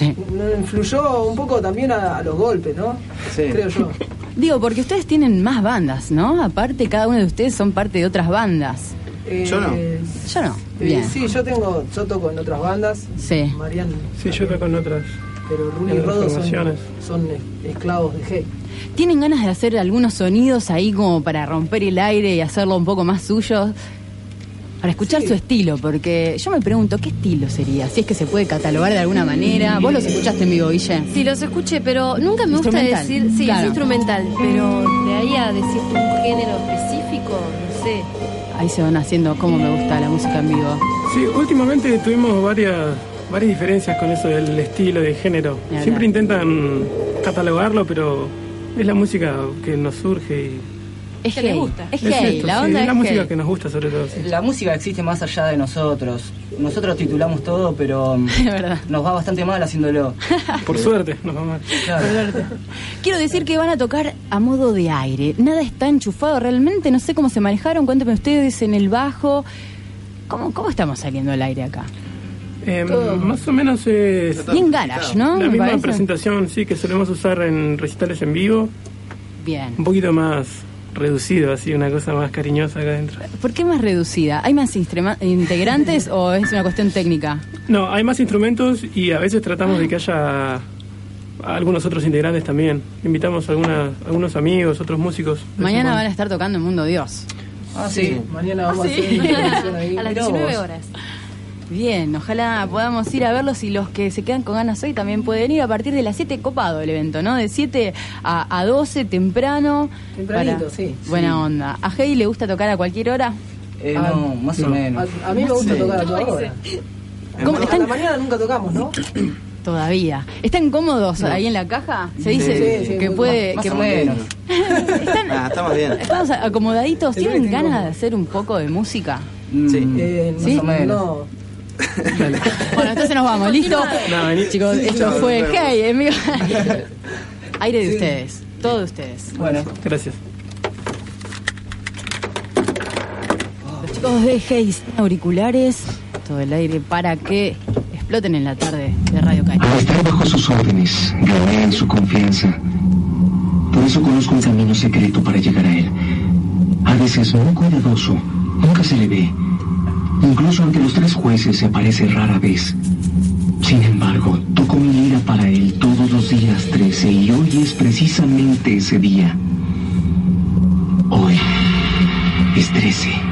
Sí. Influyó un poco también a, a los golpes, ¿no? Sí. Creo yo. Digo, porque ustedes tienen más bandas, ¿no? Aparte, cada uno de ustedes son parte de otras bandas. Eh, Yo no. Yo no. eh, Bien. sí, yo tengo, yo toco en otras bandas. Sí. Marian. Sí, yo toco en otras. Pero Ruli en y Rodo son, esclavos de Hey. ¿Tienen ganas de hacer algunos sonidos ahí como para romper el aire y hacerlo un poco más suyo? Para escuchar Sí. su estilo, porque yo me pregunto, ¿qué estilo sería? Si es que se puede catalogar de alguna manera. ¿Vos los escuchaste en vivo, Guille? Sí, los escuché, pero nunca me gusta decir. Sí, Claro. es instrumental, pero de ahí a decirte un género específico, no sé. Ahí se van haciendo cómo me gusta la música en vivo. Sí, últimamente tuvimos varias, varias diferencias con eso del estilo, de género. Siempre intentan catalogarlo, pero es la música que nos surge y Es Que les gay. gusta. Es es gay, esto, la sí, onda es es la música gay. que nos gusta sobre todo. sí. La música existe más allá de nosotros. Nosotros titulamos todo, pero mm, Es verdad. nos va bastante mal haciéndolo. Por suerte, nos va mal. Claro. Quiero decir que van a tocar a modo de aire. Nada está enchufado realmente. No sé cómo se manejaron. Cuéntenme ustedes en el bajo. ¿Cómo, cómo estamos saliendo al aire acá? Eh, más o menos es Bien garage, ¿no? la Me misma parece. presentación sí que solemos usar en recitales en vivo. Bien. Un poquito más reducido, así, una cosa más cariñosa acá adentro. ¿Por qué más reducida? ¿Hay más integrantes o es una cuestión técnica? No, hay más instrumentos y a veces tratamos de que haya algunos otros integrantes también. Invitamos a alguna- algunos amigos, otros músicos. Mañana van a estar tocando en Mundo Dios. Ah, sí. Mañana vamos Ah, a sí. hacer una ahí. A las Mirá 19 vos. horas. Bien, ojalá podamos ir a verlos y los que se quedan con ganas hoy también pueden ir a partir de las 7 copado el evento, ¿no? De 7 a, a 12 temprano. Tempranito, sí. Buena onda. ¿A Heidi le gusta tocar a cualquier hora? Eh, Ah, no, más o menos. A, a mí me gusta Sí. tocar a toda hora. ¿Cómo A la mañana nunca tocamos, ¿no? Todavía. ¿Están cómodos ahí en la caja? Se dice Sí, sí, que puede... Más que o menos. ¿Están, Ah, estamos bien. estamos acomodaditos? ¿Tienen ganas de hacer un poco de música? Sí. Eh, ¿Sí? Más o menos. No. Bueno, entonces nos vamos, ¿listo? No, vení. Chicos, esto chao, fue. Hey, vivo. Aire de Sí. ustedes, todos ustedes. Bueno, Gracias. Chicos, dejéis auriculares, todo el aire para que exploten en la tarde de Radio Caña. Al estar bajo sus órdenes, gané en su confianza. Por eso conozco un camino secreto para llegar a él. A veces muy cuidadoso, nunca se le ve. Incluso ante los tres jueces se aparece rara vez. Sin embargo, toco mi lira para él todos los días 13 y hoy es precisamente ese día. Hoy es 13.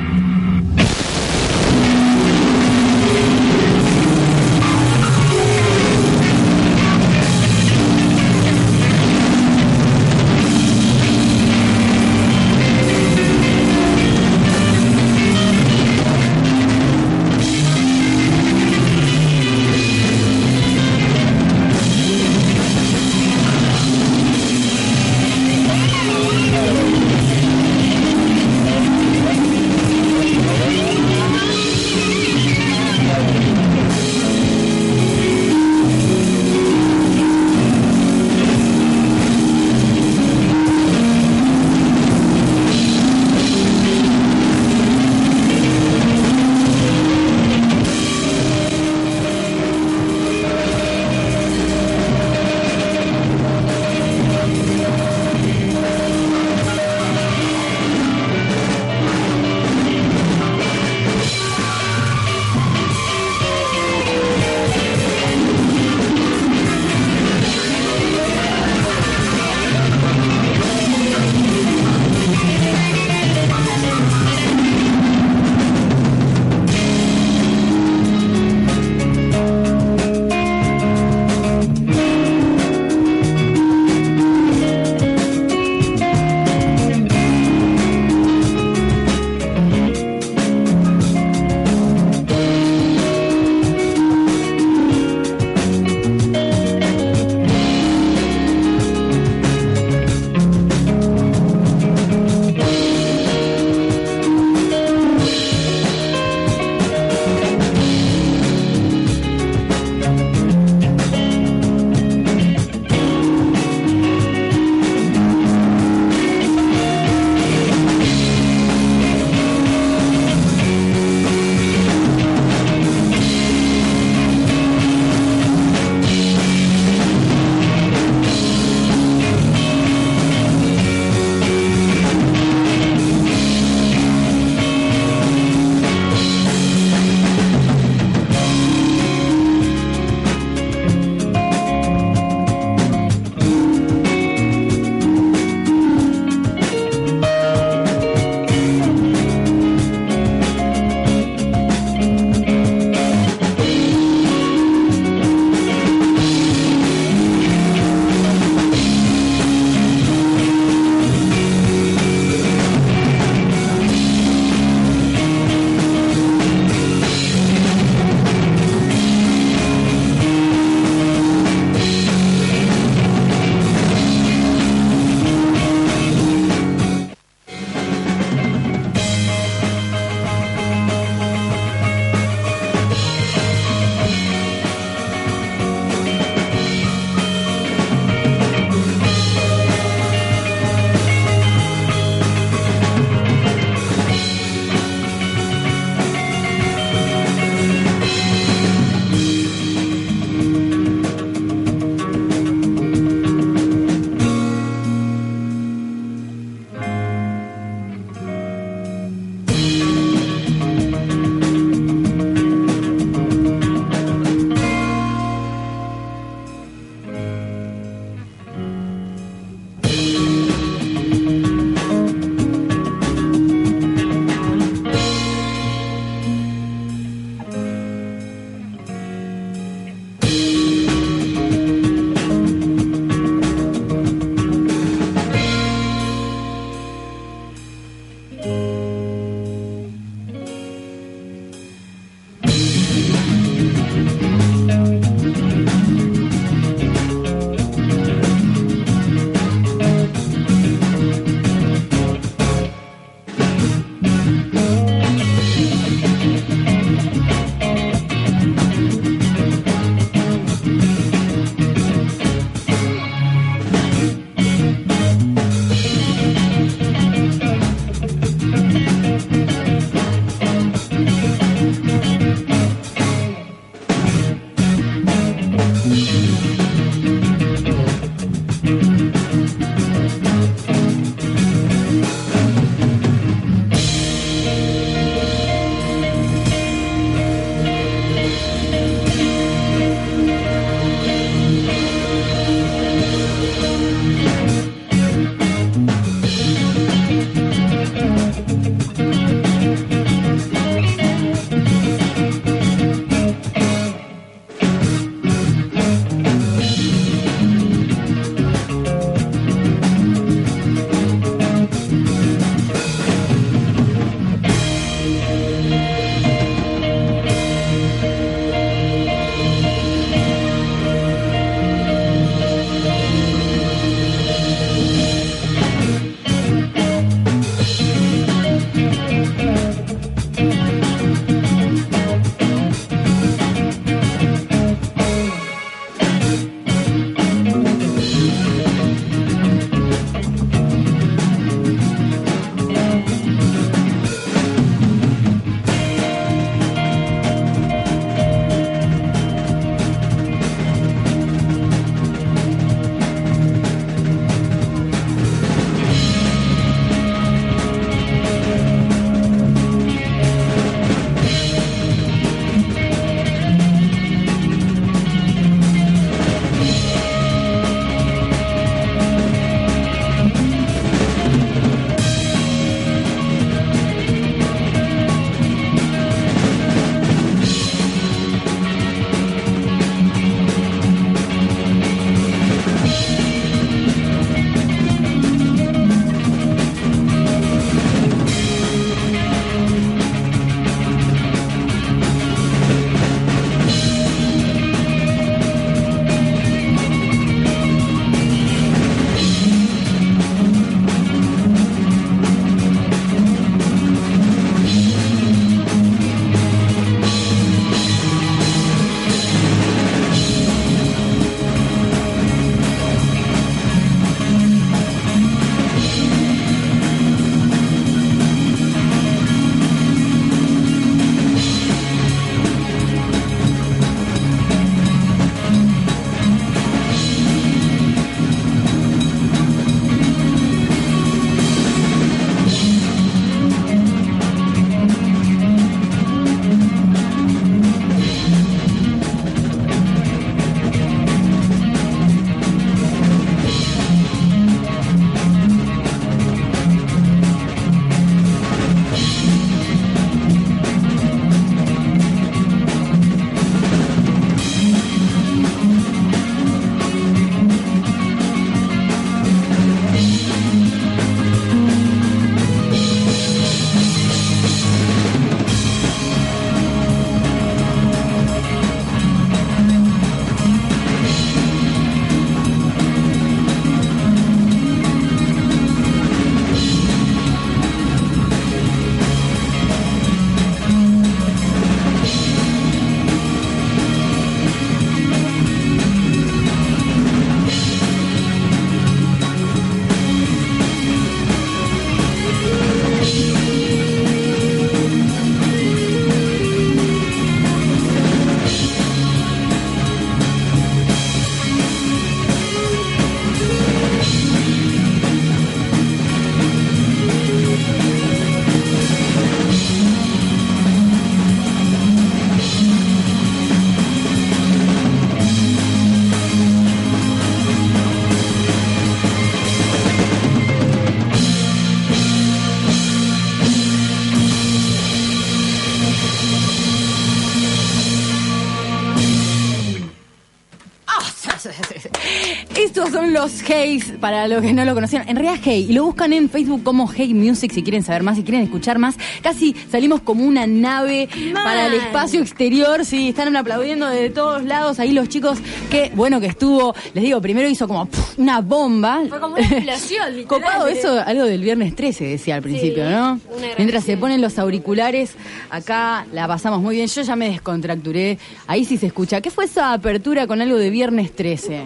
Los Hays, para los que no lo conocían. En realidad Hey, y lo buscan en Facebook como Hey Music si quieren saber más, si quieren escuchar más. Casi salimos como una nave para el espacio exterior, sí, están aplaudiendo de todos lados. Ahí los chicos, qué bueno que estuvo. Les digo, primero hizo como una bomba. Fue como una explosión, literal. Copado eso, algo del viernes 13 decía al principio, Sí, ¿no? Mientras se ponen los auriculares, acá la pasamos muy bien. Yo ya me descontracturé. Ahí sí se escucha. ¿Qué fue esa apertura con algo de viernes 13?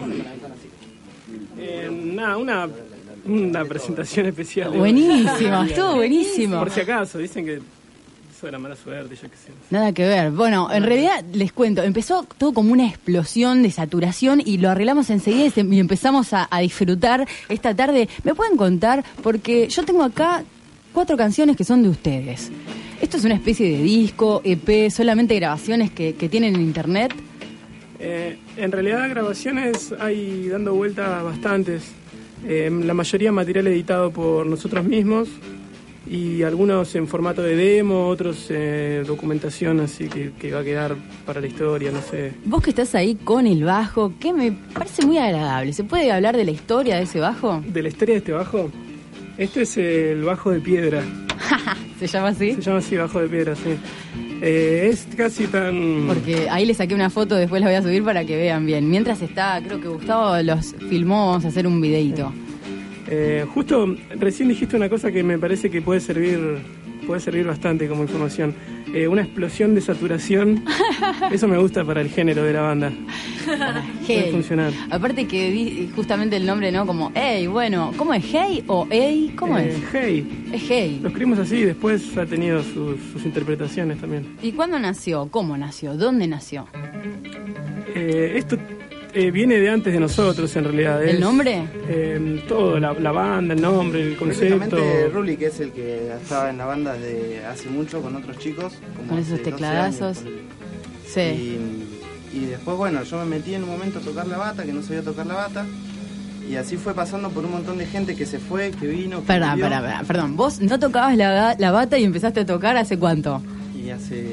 Nada, una, una presentación especial. Buenísimo, estuvo buenísimo. Por si acaso, dicen que eso era mala suerte, yo qué sé. Nada que ver. Bueno, en realidad les cuento, empezó todo como una explosión de saturación y lo arreglamos enseguida y se- y empezamos a, a disfrutar esta tarde. ¿Me pueden contar? Porque yo tengo acá cuatro canciones que son de ustedes. ¿Esto es una especie de disco, EP, solamente grabaciones que, que tienen en internet? Eh, en realidad grabaciones hay dando vuelta bastantes. Eh, la mayoría material editado por nosotros mismos y algunos en formato de demo, otros eh, documentación así que, que va a quedar para la historia, no sé. Vos que estás ahí con el bajo, que me parece muy agradable. ¿Se puede hablar de la historia de ese bajo? ¿De la historia de este bajo? Este es el bajo de piedra. ¿Se llama así? Se llama así, bajo de piedra, sí. Eh, es casi tan... Porque ahí le saqué una foto, después la voy a subir para que vean bien. Mientras está, creo que Gustavo los filmó, vamos a hacer un videito. Eh, justo recién dijiste una cosa que me parece que puede servir puede servir bastante como información. Eh, una explosión de saturación, eso me gusta para el género de la banda. Hey. funcionar. Aparte que justamente el nombre, ¿no? Como, hey, bueno, ¿cómo es hey o hey? ¿Cómo Eh, es? Hey. Es hey. Lo escribimos así y después ha tenido sus, sus interpretaciones también. ¿Y cuándo nació? ¿Cómo nació? ¿Dónde nació? Eh, esto eh, viene de antes de nosotros en realidad. ¿El es, nombre? eh, todo, la, la banda, el nombre, el concepto. Ruli, que es el que estaba en la banda desde hace mucho con otros chicos. como Con esos hace 12 tecladazos. años. Sí. Y, y después, bueno, yo me metí en un momento a tocar la bata, que no sabía tocar la bata. Y así fue pasando por un montón de gente que se fue, que vino, que Perdón, volvió. perdón, perdón, perdón. ¿Vos no tocabas la, la bata y empezaste a tocar hace cuánto? Y hace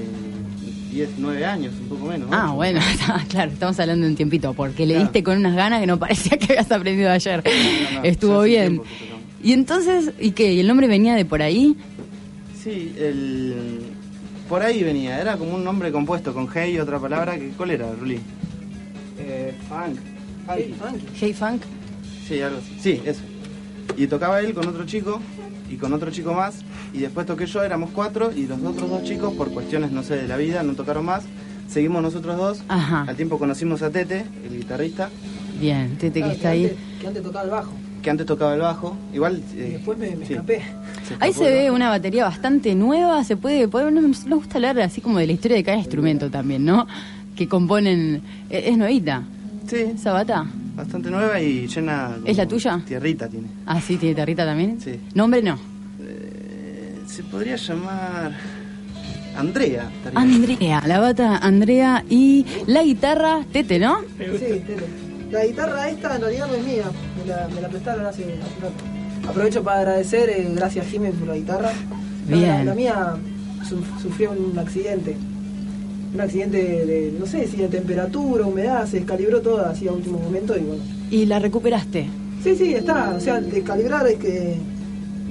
10, 9 años, un poco menos. Ah, bueno, claro, estamos hablando de un tiempito, porque le diste con unas ganas que no parecía que habías aprendido ayer. No, no, Estuvo bien. Y entonces, ¿y qué? ¿Y el nombre venía de por ahí? Sí, el... por ahí venía, era como un nombre compuesto con hey y otra palabra. que ¿Cuál era, Ruli? Eh, funk. Funky. Hey Funk. Sí, algo así. Sí, eso. Y tocaba él con otro chico y con otro chico más. Y después toqué yo, éramos cuatro. Y los otros dos chicos, por cuestiones, no sé, de la vida, no tocaron más. Seguimos nosotros dos. Ajá. Al tiempo conocimos a Tete, el guitarrista, Bien, Tete que Claro, está ahí. Antes, que antes tocaba el bajo. Que antes tocaba el bajo. Igual. Y eh, después me, me sí, escapé. se Ahí se ve una batería bastante nueva, se puede, puede nos, nos gusta hablar así como de la historia de cada instrumento también, ¿no? Que componen, es, es nuevita. Sí, Esa bata. bastante nueva y llena. ¿Es la tuya? Tierrita tiene. Ah, sí, tiene tarrita también. Sí. Nombre no. Eh, se podría llamar. Andrea. estaría. Andrea, la bata Andrea y la guitarra Tete, ¿no? Sí, tele. La guitarra esta en realidad no es mía, me la, me la prestaron hace, rato. Aprovecho para agradecer, eh, gracias Jiménez por la guitarra. La- Bien. La, la mía su- sufrió un accidente. Un accidente de, de, no sé si de temperatura, humedad, se descalibró todo así a último momento y bueno. Y la recuperaste. Sí, sí, está. O sea, descalibrar es que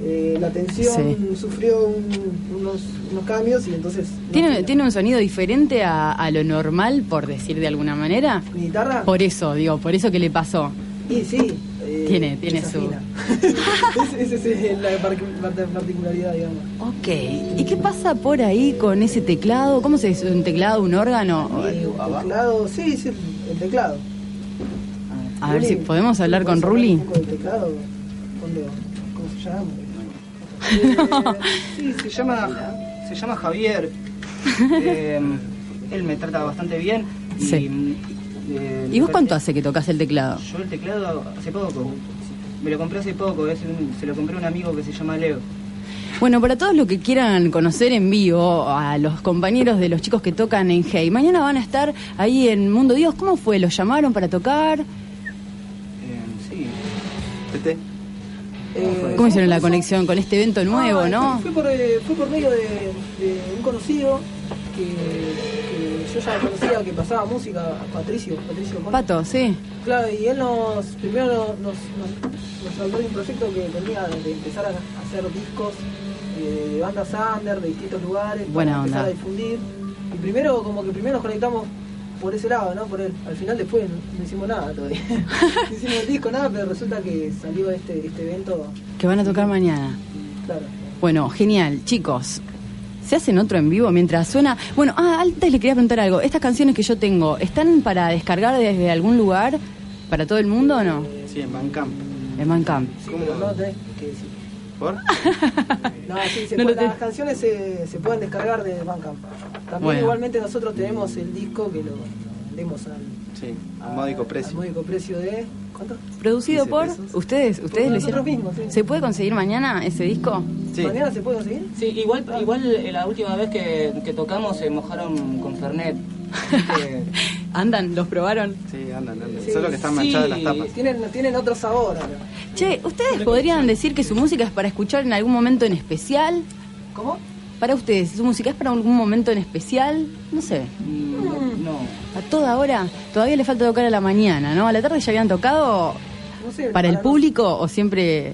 eh, la tensión Sí. sufrió un- unos, unos cambios y entonces... no ¿Tiene, ¿Tiene un sonido diferente a, a lo normal, por decir de alguna manera? ¿Mi guitarra? Por eso, digo, por eso que le pasó. Y sí. eh, Tiene- tiene su-. Esa es la par- par- particularidad, digamos. Ok. ¿Y qué pasa por ahí con ese teclado? ¿Cómo se dice? ¿Un teclado, un órgano? Y el teclado, sí, sí, el teclado. A ver si podemos hablar con Ruli. Un poco del teclado, ¿cuándo- ¿cómo se llama? Eh, Sí, se llama, se llama Javier. Eh, él me trata bastante bien. Y, Sí. eh, ¿Y vos cuánto hace que tocas el teclado? Yo el teclado hace poco. Me lo compré hace poco. es un- se lo compré a un amigo que se llama Leo. Bueno, para todos los que quieran conocer en vivo a los compañeros de los chicos que tocan en Hey, mañana van a estar ahí en Mundo Dios. ¿Cómo fue? ¿Los llamaron para tocar? Eh, sí. Tete. Eh, ¿Cómo hicieron la conexión con este evento nuevo, Ah, no? Fue, fue por, eh, fue por medio de, de un conocido que, que yo ya conocía que pasaba música, Patricio, Patricio Conte. Pato, sí. Claro, y él nos, primero nos, nos, nos- nos habló de un proyecto que tenía de empezar a hacer discos eh, de bandas under de distintos lugares Buena para empezar onda. a difundir. Y primero, como que primero nos conectamos por ese lado, ¿no? Por él. Al final después no, no hicimos nada todavía. no hicimos el disco, nada, pero resulta que salió este, este evento, Que van a tocar mañana. claro. Bueno, genial, chicos. ¿Se hacen otro en vivo mientras suena? Bueno, ah, antes le quería preguntar algo. ¿Estas canciones que yo tengo, ¿están para descargar desde algún lugar para todo el mundo o no? Sí, en Bandcamp. En Bandcamp. Sí, pero no tenés que decir. ¿Por? No, sí, se No puede- las canciones se, se pueden descargar de Bandcamp. También Bueno. igualmente nosotros tenemos el disco que lo vendemos al, Sí, a módico precio. al módico precio de... ¿Cuánto? Producido 15 por pesos. ustedes, ustedes lo nosotros hicieron. mismos, sí. ¿Se puede conseguir mañana ese disco? Sí. ¿Mañana se puede conseguir? Sí, igual, igual eh, la última vez que, que tocamos se mojaron con Fernet. Así que- ¿Andan? ¿Los probaron? Sí, andan, andan. Sí, Solo que están sí. manchadas las tapas. Tienen, tienen otro sabor ahora. Che, ¿ustedes podrían decir que su música es para escuchar en algún momento en especial? ¿Cómo? Para ustedes, ¿su música es para algún momento en especial? No sé. Mm, no. ¿A toda hora? Todavía le falta tocar a la mañana, ¿no? ¿A la tarde ya habían tocado No sé, para el no- público o siempre...?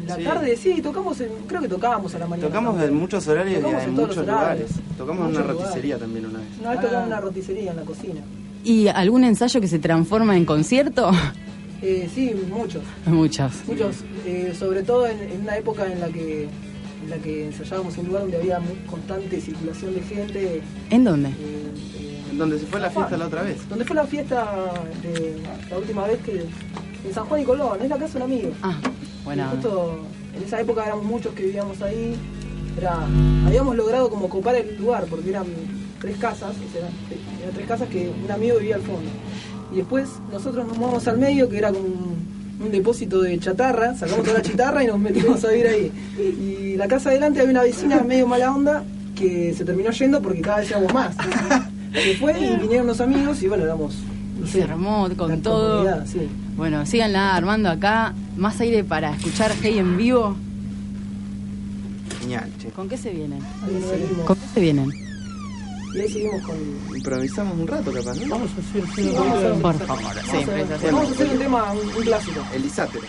En la Sí. tarde sí, tocamos, en- creo que tocábamos a la mañana. Tocamos también. en muchos horarios y en muchos lugares. Tocamos en una lugares. roticería también una vez. Una vez tocamos en una roticería en la cocina. ¿Y algún ensayo que se transforma en concierto? Eh, sí, muchos. Muchos. Muchos, eh, sobre todo en, en una época en la que en la que ensayábamos en un lugar donde había muy constante circulación de gente. ¿En dónde? En donde se fue la fiesta la otra vez. Donde fue la fiesta de la última vez que en San Juan y Colón, es la casa de un amigo. Ah, onda. justo en esa época éramos muchos que vivíamos ahí. Era, habíamos logrado como copar el lugar porque eran tres casas, o sea, eran tres casas que un amigo vivía al fondo. Y después nosotros nos mudamos al medio, que era como un, un depósito de chatarra, sacamos toda la chatarra y nos metimos a vivir ahí. Y la casa adelante había una vecina medio mala onda que se terminó yendo porque cada vez éramos más. Se fue y vinieron los amigos y bueno, éramos... no sé, Se armó con todo. sí. Bueno, síganla armando acá. Más aire para escuchar Hey en vivo. Genial, che. ¿Con qué se vienen? ¿Con qué se vienen? Y ahí seguimos con... Improvisamos un rato, capaz, ¿no? Vamos a hacer Sí, vamos a hacer un- Por favor, vamos sí, a hacer- improvisación. Vamos a hacer un tema, un, un clásico. El isátero.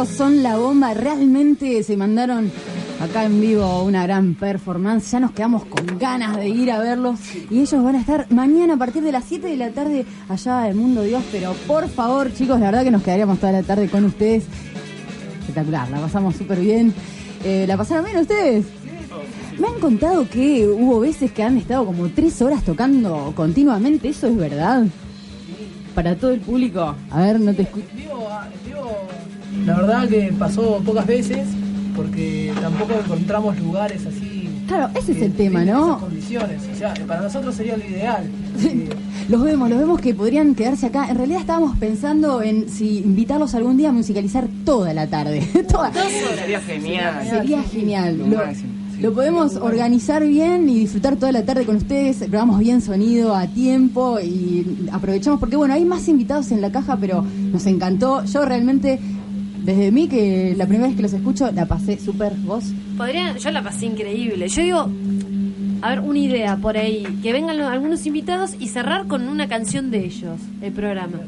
chicos son la bomba. Realmente se mandaron acá en vivo una gran performance. Ya nos quedamos con ganas de ir a verlos. Y ellos van a estar mañana a partir de las 7 de la tarde allá en Mundo Dios. Pero por favor, chicos, la verdad que nos quedaríamos toda la tarde con ustedes. Espectacular, la pasamos súper bien. Eh, ¿La pasaron bien ustedes? Me han contado que hubo veces que han estado como tres horas tocando continuamente. ¿Eso es verdad? Para todo el público. A ver, no te escucho. La verdad que pasó pocas veces porque tampoco encontramos lugares así. Claro, ese es el tema, ¿no? esas condiciones. O sea, para nosotros sería lo ideal. Los vemos, los vemos que podrían quedarse acá. En realidad estábamos pensando en si invitarlos algún día a musicalizar toda la tarde. toda. Sería genial. Sería genial. Lo Lo, podemos organizar bien y disfrutar toda la tarde con ustedes. Probamos bien sonido a tiempo y aprovechamos porque, bueno, hay más invitados en la caja, pero nos encantó. Yo realmente, desde mí, que la primera vez que los escucho, la pasé súper. ¿Vos? Podrían, yo la pasé increíble. Yo digo, a ver, una idea por ahí, que vengan los- algunos invitados y cerrar con una canción de ellos, el programa.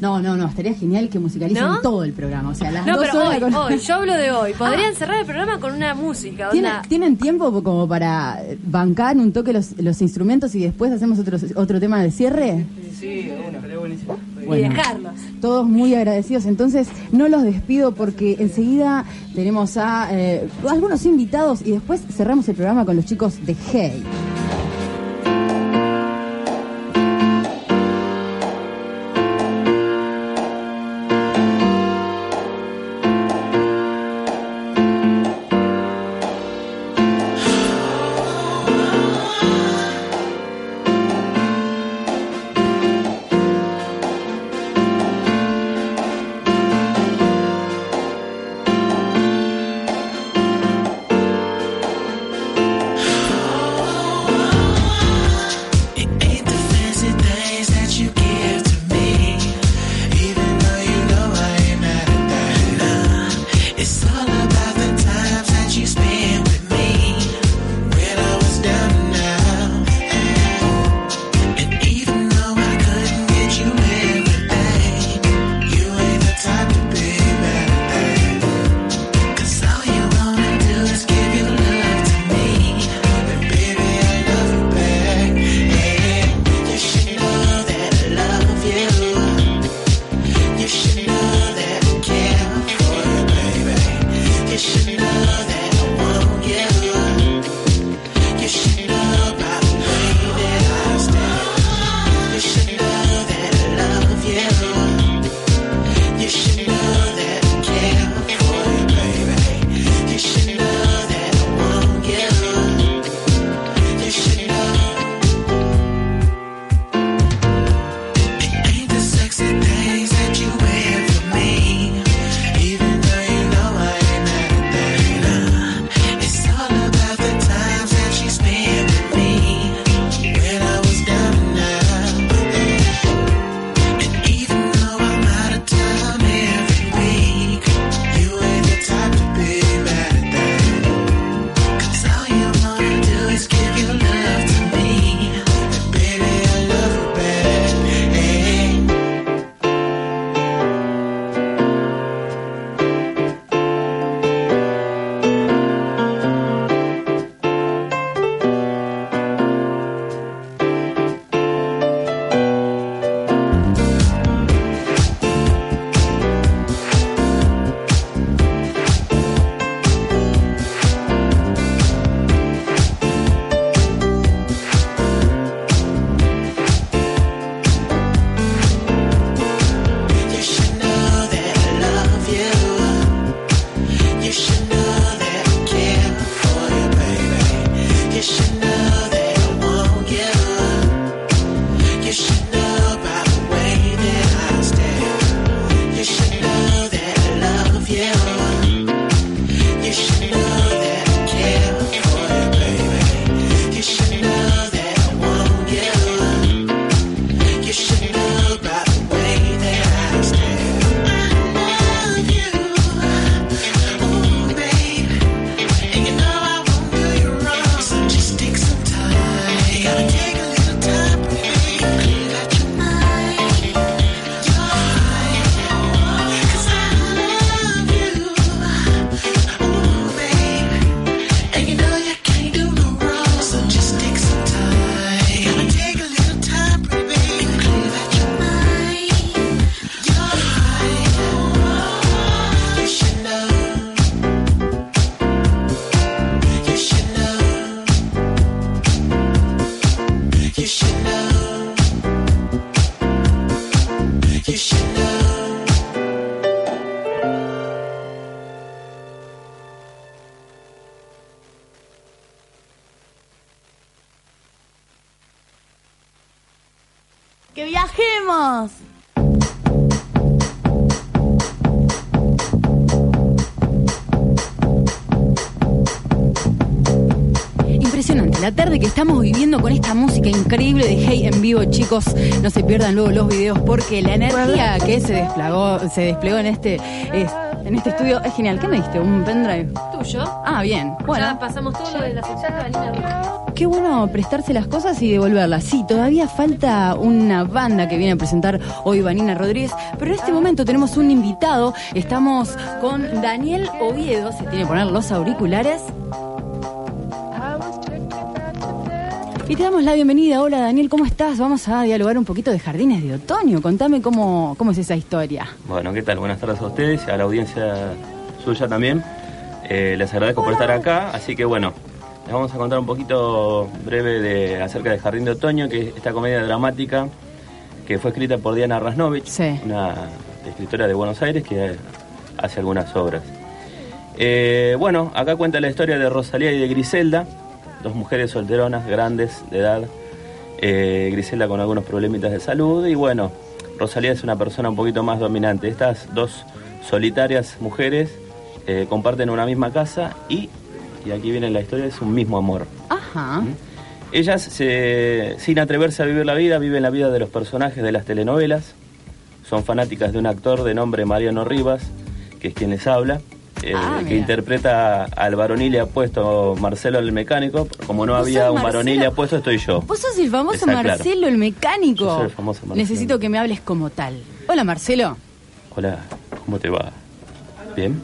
No, no, no, estaría genial que musicalicen ¿No? todo el programa. O sea, las No, dos pero horas hoy, con- hoy, yo hablo de hoy. Podrían cerrar el programa con una música, ¿Tienen, onda. ¿Tienen tiempo como para bancar un toque los, los instrumentos y después hacemos otro, otro tema de cierre? Sí, una. Estaría buenísimo. Y dejarlos. Todos muy agradecidos. Entonces, no los despido porque enseguida tenemos a eh, algunos invitados y después cerramos el programa con los chicos de Hey. Chicos. No se pierdan luego los videos porque la energía que se desplegó, se desplegó en este, es- en este estudio es genial. ¿Qué me diste? ¿Un pendrive? ¿Tuyo? Ah, bien. Bueno. Ya pasamos todo lo de la sección de Vanina Rodríguez. Qué bueno prestarse las cosas y devolverlas. Sí, todavía falta una banda que viene a presentar hoy Vanina Rodríguez, pero en este momento tenemos un invitado. Estamos con Daniel Oviedo. Se tiene que poner los auriculares. Te damos la bienvenida. Hola Daniel, ¿cómo estás? Vamos a dialogar un poquito de Jardines de Otoño. Contame cómo, cómo es esa historia. Bueno, ¿qué tal? Buenas tardes a ustedes y a la audiencia suya también. Eh, les agradezco por estar acá, así que bueno, les vamos a contar un poquito breve de, acerca de Jardín de Otoño, que es esta comedia dramática que fue escrita por Diana Rasnovich, una escritora de Buenos Aires que hace algunas obras. Eh, bueno, acá cuenta la historia de Rosalía y de Griselda, dos mujeres solteronas, grandes de edad. Eh, Griselda con algunos problemitas de salud y bueno, Rosalía es una persona un poquito más dominante. Estas dos solitarias mujeres eh, comparten una misma casa y, y aquí viene la historia, es un mismo amor. Ajá. Ellas, se- sin atreverse a vivir la vida, viven la vida de los personajes de las telenovelas. Son fanáticas de un actor de nombre Mariano Rivas, que es quien les habla, eh, Ah, que interpreta al varonil y apuesto Marcelo el mecánico. Como no ¿Vos había un varonil y apuesto, estoy yo. Vos sos el famoso claro. Marcelo, el mecánico. Yo soy el famoso Marcelo. Necesito que me hables como tal. Hola Marcelo. Hola, ¿cómo te va? ¿Bien?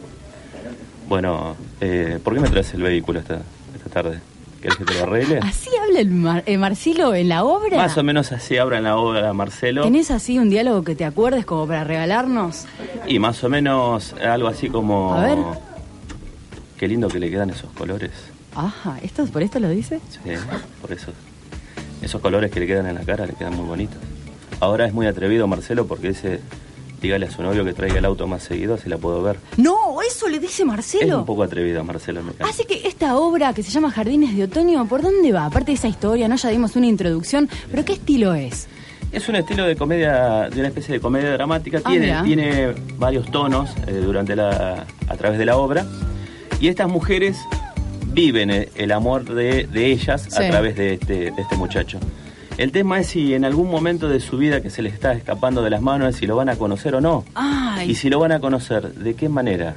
Bueno, eh, ¿por qué me traes el vehículo esta, esta tarde? ¿Querés que te lo arregle? ¿Así habla el Mar- eh, Marcelo en la obra? Más o menos así abra en la obra Marcelo. ¿Tenés así un diálogo que te acuerdes como para regalarnos? Y más o menos algo así como... A ver. Qué lindo que le quedan esos colores. Ajá, ¿esto, ¿por esto lo dice? Sí, por eso. Esos colores que le quedan en la cara le quedan muy bonitos. Ahora es muy atrevido Marcelo porque dice, dígale a su novio que traiga el auto más seguido, así la puedo ver. No, eso le dice Es Marcelo. un poco atrevido Marcelo. Así que esta obra que se llama Jardines de Otoño, ¿por dónde va? Aparte de esa historia, ¿no? Ya dimos una introducción, pero ¿qué estilo es? Es un estilo de comedia, de una especie de comedia dramática. Ah, Tiene, tiene varios tonos eh, durante la, a través de la obra. Y estas mujeres viven eh, el amor de, de ellas Sí. a través de este, de este muchacho. El tema es si en algún momento de su vida que se les está escapando de las manos, si lo van a conocer o no. Ay, Y si lo van a conocer, ¿de qué manera?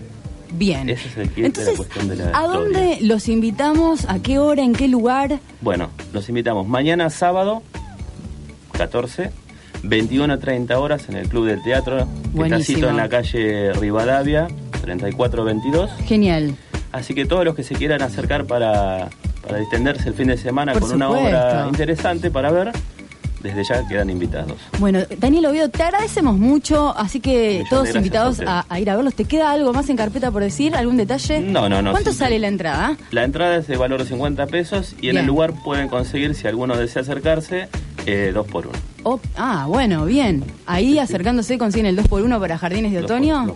bien. Ese es el kit de Entonces, la cuestión de la ¿A historia. dónde los invitamos? ¿A qué hora? ¿En qué lugar? Bueno, los invitamos mañana sábado 14, 21 a 30 horas en el Club del Teatro, que está Buenísimo. en la calle Rivadavia, 3422. Genial. Así que todos los que se quieran acercar para, para distenderse el fin de semana Por con una obra interesante para ver, desde ya quedan invitados. Bueno, Daniel Oviedo, te agradecemos mucho, así que todos invitados a ir a verlos. ¿Te queda algo más en carpeta por decir? ¿Algún detalle? No, no, no. ¿Cuánto sí. sale la entrada? La entrada es de valor de 50 pesos y en el lugar pueden conseguir, si alguno desea acercarse, eh, dos por uno. Oh, ah, bueno, bien. Ahí acercándose consiguen el 2x1 para Jardines de Otoño.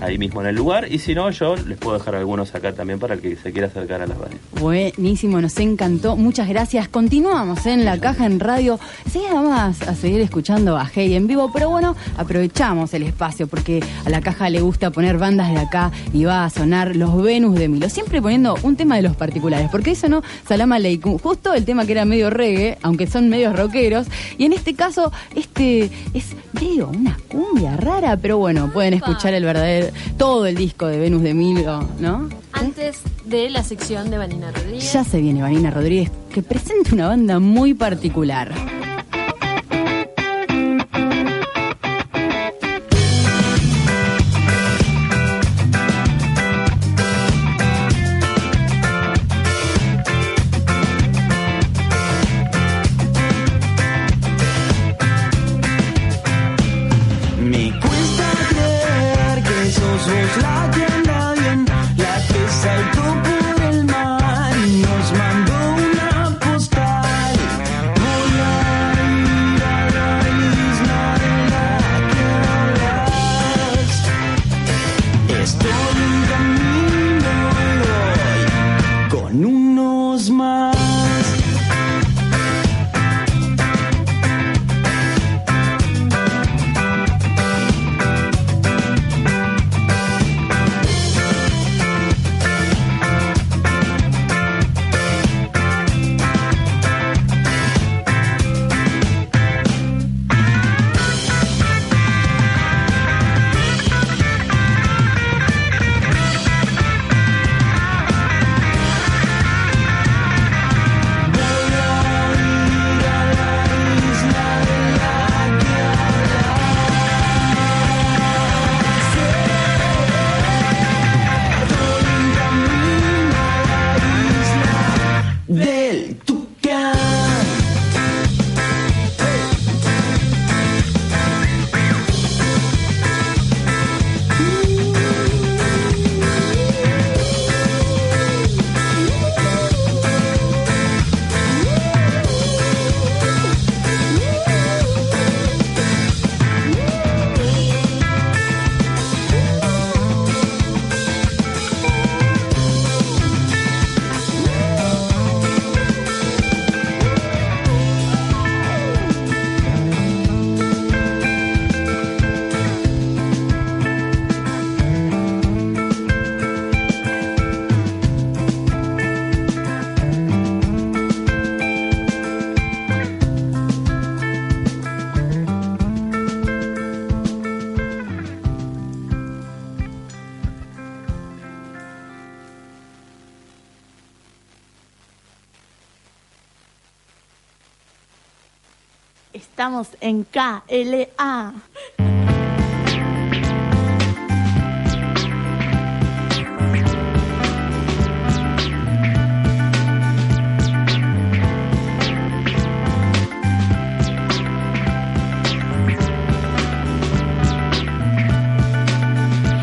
ahí mismo en el lugar. Y si no, yo les puedo dejar algunos acá también para el que se quiera acercar a la radio. Buenísimo, nos encantó. Muchas gracias. Continuamos en la caja en radio. Enseguida vamos a seguir escuchando a Hey en vivo, pero bueno, aprovechamos el espacio porque a la caja le gusta poner bandas de acá y va a sonar los Venus de Milo. Siempre poniendo un tema de los particulares, porque eso no, Salama Aleikum. Justo el tema que era medio reggae, aunque son medios rockeros. Y en este caso, este es medio una cumbia rara, pero bueno, pueden escuchar el verdadero, todo el disco de Venus de Milo, ¿no? Antes de la sección de Vanina Rodríguez. Ya se viene Vanina Rodríguez, que presenta una banda muy particular. Estamos en KLA.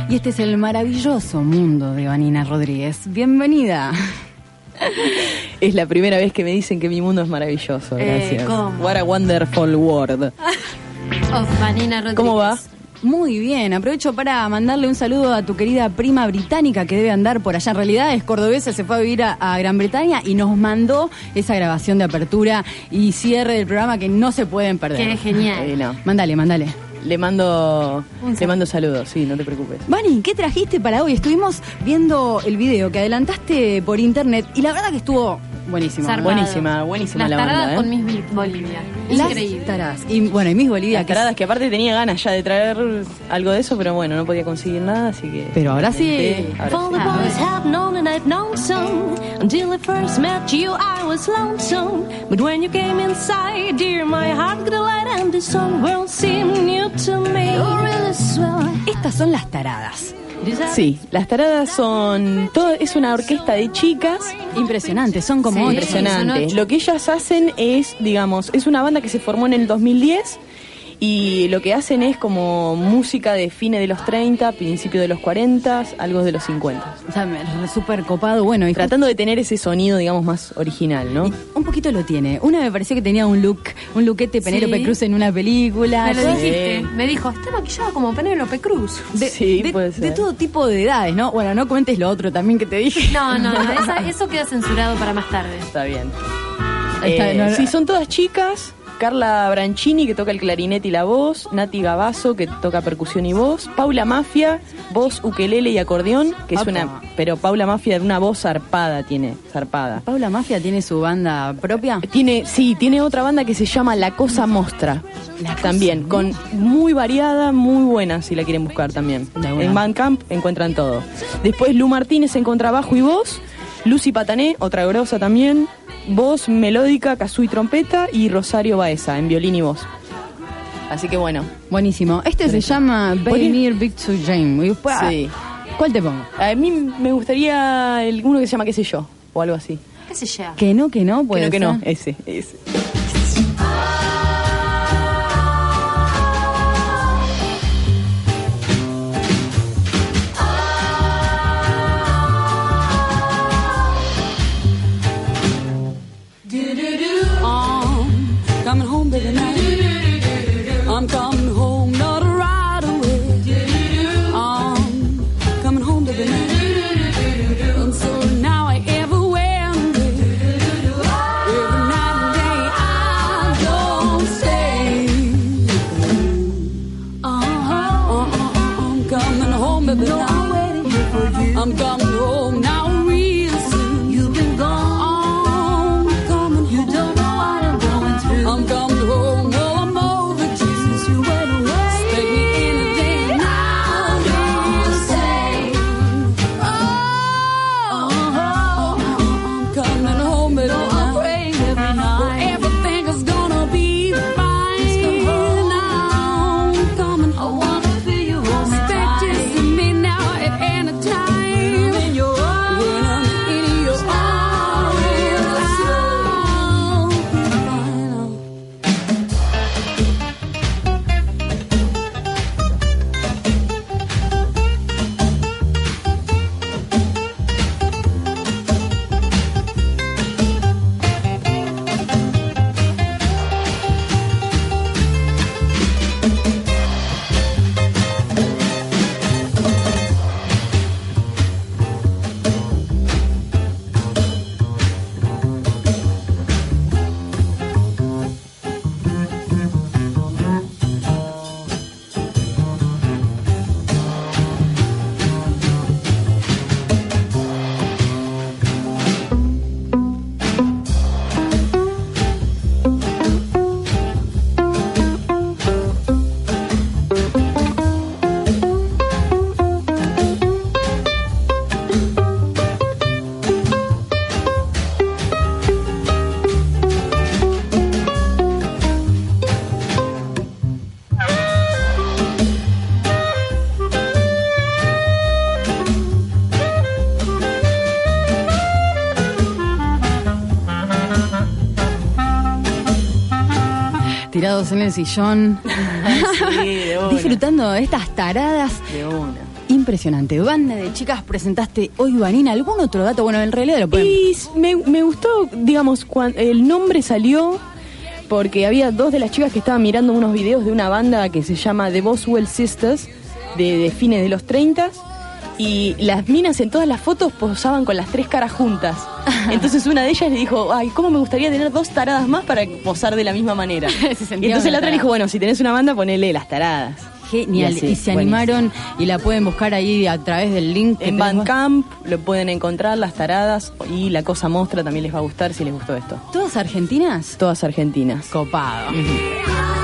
Y este es el maravilloso mundo de Vanina Rodríguez. Bienvenida. Es la primera vez que me dicen que mi mundo es maravilloso. Eh, Gracias. ¿cómo? What a wonderful world. Of Vanina Rodríguez. ¿Cómo va? Muy bien, aprovecho para mandarle un saludo a tu querida prima británica que debe andar por allá. En realidad es cordobesa, se fue a vivir a, a Gran Bretaña y nos mandó esa grabación de apertura y cierre del programa que no se pueden perder. Qué genial. Eh, no. Mándale, mándale. Le mando, le mando saludos, sí, no te preocupes. Vani, ¿qué trajiste para hoy? Estuvimos viendo el video que adelantaste por internet y la verdad que estuvo buenísimo. Zarpado. Buenísima, buenísima Las la taradas banda, ¿eh? con Miss Bolivia. Las Increíble. taradas. Y bueno, y Miss Bolivia, Las que es- taradas que aparte tenía ganas ya de traer algo de eso, pero bueno, no podía conseguir nada, así que... Pero ahora sí. Estas son las taradas. Sí, las taradas son... Todo, es una orquesta de chicas. Impresionantes, son como Sí, impresionante. Son. Lo que ellas hacen es, digamos, es una banda que se formó en el 2010 y lo que hacen es como música de fines de los 30, principio de los 40, algo de los 50. O sea, súper copado, bueno. Y Tratando de tener ese sonido, digamos, más original, ¿no? Un poquito lo tiene. Una me pareció que tenía un look, un lookete Penélope Sí. Cruz en una película. Me lo Sí. dijiste. Me dijo, está maquillada como Penélope Cruz. De, Sí, de- puede de ser. todo tipo de edades, ¿no? Bueno, no comentes lo otro también que te dije. No, no, no, esa- eso queda censurado para más tarde. Está bien. Está, Eh, no, no. sí, son todas chicas. Carla Branchini, que toca el clarinete y la voz. Nati Gabazo, que toca percusión y voz. Paula Mafia, voz, ukelele y acordeón, que es una... Pero Paula Mafia, una voz zarpada tiene, zarpada. Paula Mafia tiene su banda propia. Tiene, sí, tiene otra banda que se llama La Cosa Mostra. también, con muy variada, muy buena, si la quieren buscar también. En Bandcamp encuentran todo. Después Lu Martínez en contrabajo y voz. Lucy Patané, otra grosa también. Voz melódica, kazoo y trompeta. Y Rosario Baeza en violín y voz. Así que bueno. Buenísimo. Este se llama Baby Big to Jane. Y después- Sí. ¿Cuál te pongo? A mí me gustaría el, uno que se llama qué sé yo, o algo así. ¿Qué se llama? Que no, que no, Que puede no, que no, ese, ese. Tirados en el sillón, de una. disfrutando de estas taradas. De una. Impresionante. Banda de chicas presentaste hoy, Vanina. ¿Algún otro dato? Bueno, en realidad lo pueden... Y me, me gustó, digamos, cuando el nombre salió porque había dos de las chicas que estaban mirando unos videos de una banda que se llama The Boswell Sisters, de, de fines de los 30 y las minas en todas las fotos posaban con las tres caras juntas. Entonces una de ellas le dijo, ay, ¿cómo me gustaría tener dos taradas más para posar de la misma manera? y entonces la otra tarada. dijo, bueno, si tenés una banda, ponele las taradas. Genial. Y, así, se buenísimo. animaron y la pueden buscar ahí a través del link. que En. Bandcamp lo pueden encontrar, las taradas y la cosa mostra también les va a gustar si les gustó esto. ¿Todas argentinas? Todas argentinas. Copado. ¡Que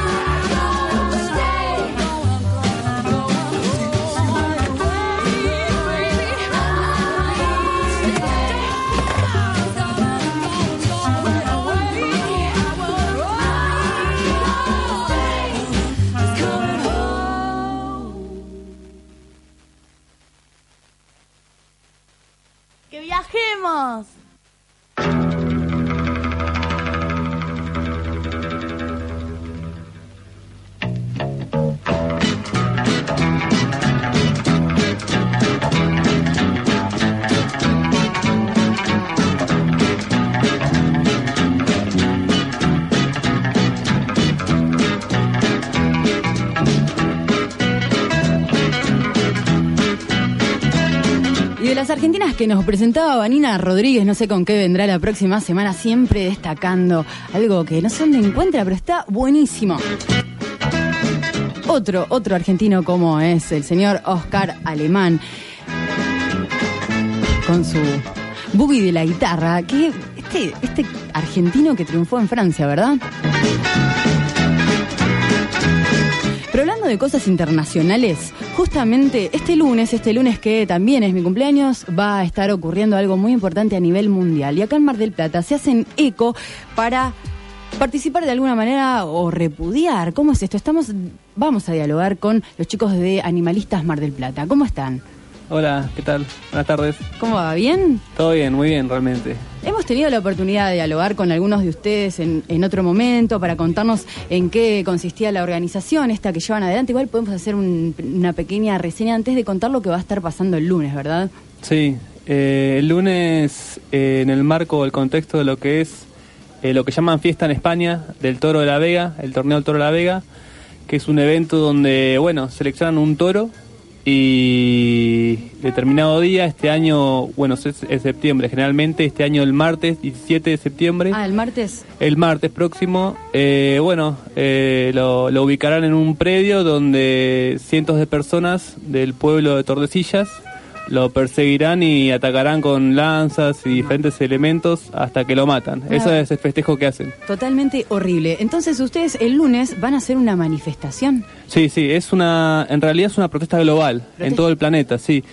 que nos presentaba Vanina Rodríguez, no sé con qué vendrá la próxima semana, siempre destacando algo que no sé dónde encuentra, pero está buenísimo. Otro, otro argentino como es el señor Oscar Alemán, con su boogie de la guitarra, que este, este argentino que triunfó en Francia, ¿verdad? Pero hablando de cosas internacionales, justamente este lunes, este lunes que también es mi cumpleaños, va a estar ocurriendo algo muy importante a nivel mundial. Y acá en Mar del Plata se hacen eco para participar de alguna manera o repudiar. ¿Cómo es esto? Estamos, vamos a dialogar con los chicos de Animalistas Mar del Plata. ¿Cómo están? Hola, ¿qué tal? Buenas tardes. ¿Cómo va? ¿Bien? Todo bien, muy bien, realmente. Hemos tenido la oportunidad de dialogar con algunos de ustedes en, en otro momento para contarnos en qué consistía la organización esta que llevan adelante. Igual podemos hacer un- una pequeña reseña antes de contar lo que va a estar pasando el lunes, ¿verdad? Sí, eh, el lunes, eh, en el marco del contexto de lo que es eh, lo que llaman Fiesta en España del Toro de la Vega, el Torneo del Toro de la Vega, que es un evento donde, bueno, seleccionan un toro y determinado día, este año, bueno, es, es septiembre, generalmente este año el martes 17 de septiembre. Ah, el martes. El martes próximo, eh, bueno, eh, lo, lo ubicarán en un predio donde cientos de personas del pueblo de Tordesillas lo perseguirán y atacarán con lanzas y diferentes elementos hasta que lo matan. Ah. Ese es el festejo que hacen. Totalmente horrible. Entonces ustedes el lunes van a hacer una manifestación. Sí, sí, es una, en realidad es una protesta global en todo el planeta, sí.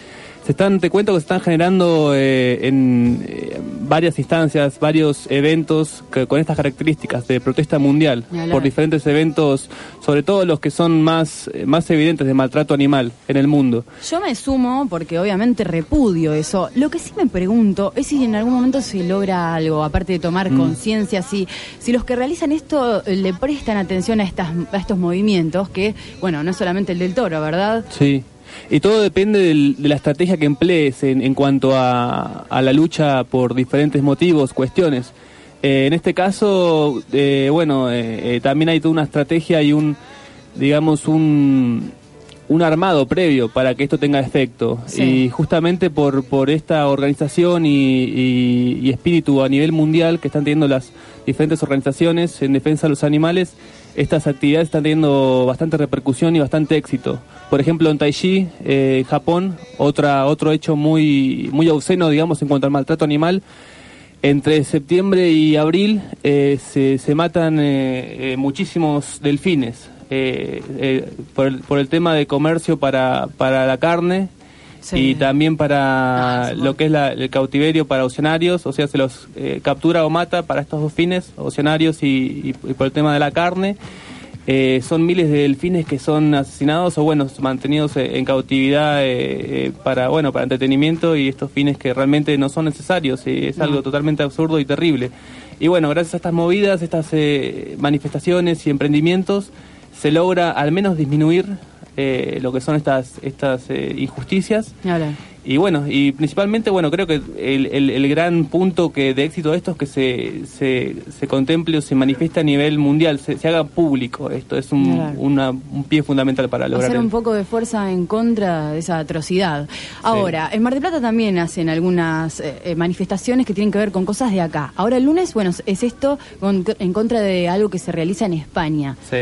Se están, te cuento que se están generando eh, en eh, varias instancias, varios eventos que- con estas características de protesta mundial por diferentes eventos, sobre todo los que son más, eh, más evidentes de maltrato animal en el mundo. Yo me sumo porque obviamente repudio eso. Lo que sí me pregunto es si en algún momento se logra algo, aparte de tomar Mm. conciencia, si, si los que realizan esto eh, le prestan atención a, estas, a estos movimientos, que, bueno, no es solamente el del toro, ¿verdad? Sí. Y todo depende del- de la estrategia que emplees en, en cuanto a, a la lucha por diferentes motivos, cuestiones. Eh, en este caso, eh, bueno, eh, eh, también hay toda una estrategia y un, digamos, un, un armado previo para que esto tenga efecto. Sí. Y justamente por, por esta organización y, y- y espíritu a nivel mundial que están teniendo las diferentes organizaciones en defensa de los animales, estas actividades están teniendo bastante repercusión y bastante éxito. Por ejemplo, en Taiji, eh, Japón, otra, otro hecho muy, muy obsceno, digamos, en cuanto al maltrato animal, entre septiembre y abril eh, se, matan eh, eh, muchísimos delfines eh, eh, por, el, por el tema de comercio para, para la carne y también para lo que es la- el cautiverio para oceanarios, o sea, se los eh, captura o mata para estos dos fines, oceanarios y, y- y por el tema de la carne. Eh, son miles de delfines que son asesinados o bueno mantenidos eh, en cautividad eh, eh, para bueno para entretenimiento y estos fines que realmente no son necesarios y es No. algo totalmente absurdo y terrible y bueno gracias a estas movidas estas manifestaciones y emprendimientos se logra al menos disminuir eh, lo que son estas estas eh, injusticias y bueno, y principalmente, bueno, creo que el, el- el gran punto que de éxito de esto es que se, se, se contemple o se manifieste a nivel mundial, se, se haga público. Esto es un, Claro. una- un pie fundamental para lograr Hacer un poco de fuerza en contra de esa atrocidad. Ahora, en Mar del Plata también hacen algunas eh, eh, manifestaciones que tienen que ver con cosas de acá. Ahora el lunes, bueno, es esto con- en contra de algo que se realiza en España. Sí.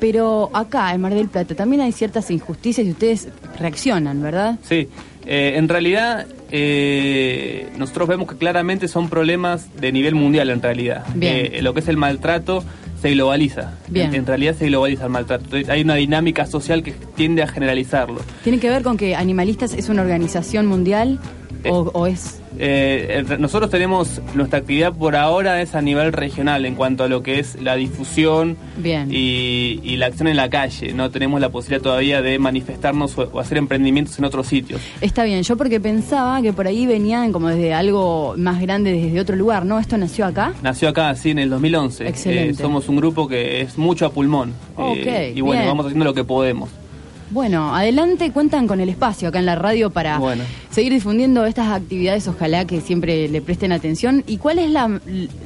Pero acá, en Mar del Plata, también hay ciertas injusticias y ustedes reaccionan, ¿verdad? Sí, eh, en realidad eh, nosotros vemos que claramente son problemas de nivel mundial en realidad. Bien. Eh, lo que es el maltrato se globaliza. Bien. En, en realidad se globaliza el maltrato. Hay una dinámica social que tiende a generalizarlo. ¿Tiene que ver con que Animalistas es una organización mundial o, o es...? Eh, eh, nosotros tenemos nuestra actividad por ahora es a nivel regional en cuanto a lo que es la difusión Bien. y, y la acción en la calle. No tenemos la posibilidad todavía de manifestarnos o, o hacer emprendimientos en otros sitios. Está bien, yo porque pensaba que por ahí venían como desde algo más grande, desde otro lugar, ¿no? ¿Esto nació acá? Nació acá, sí, en el 2011. Excelente. Eh, somos un grupo que es mucho a pulmón. Ok, Eh, y bueno, bien. vamos haciendo lo que podemos. Bueno, adelante, cuentan con el espacio acá en la radio para Bueno. seguir difundiendo estas actividades, ojalá que siempre le presten atención. ¿Y cuál es la,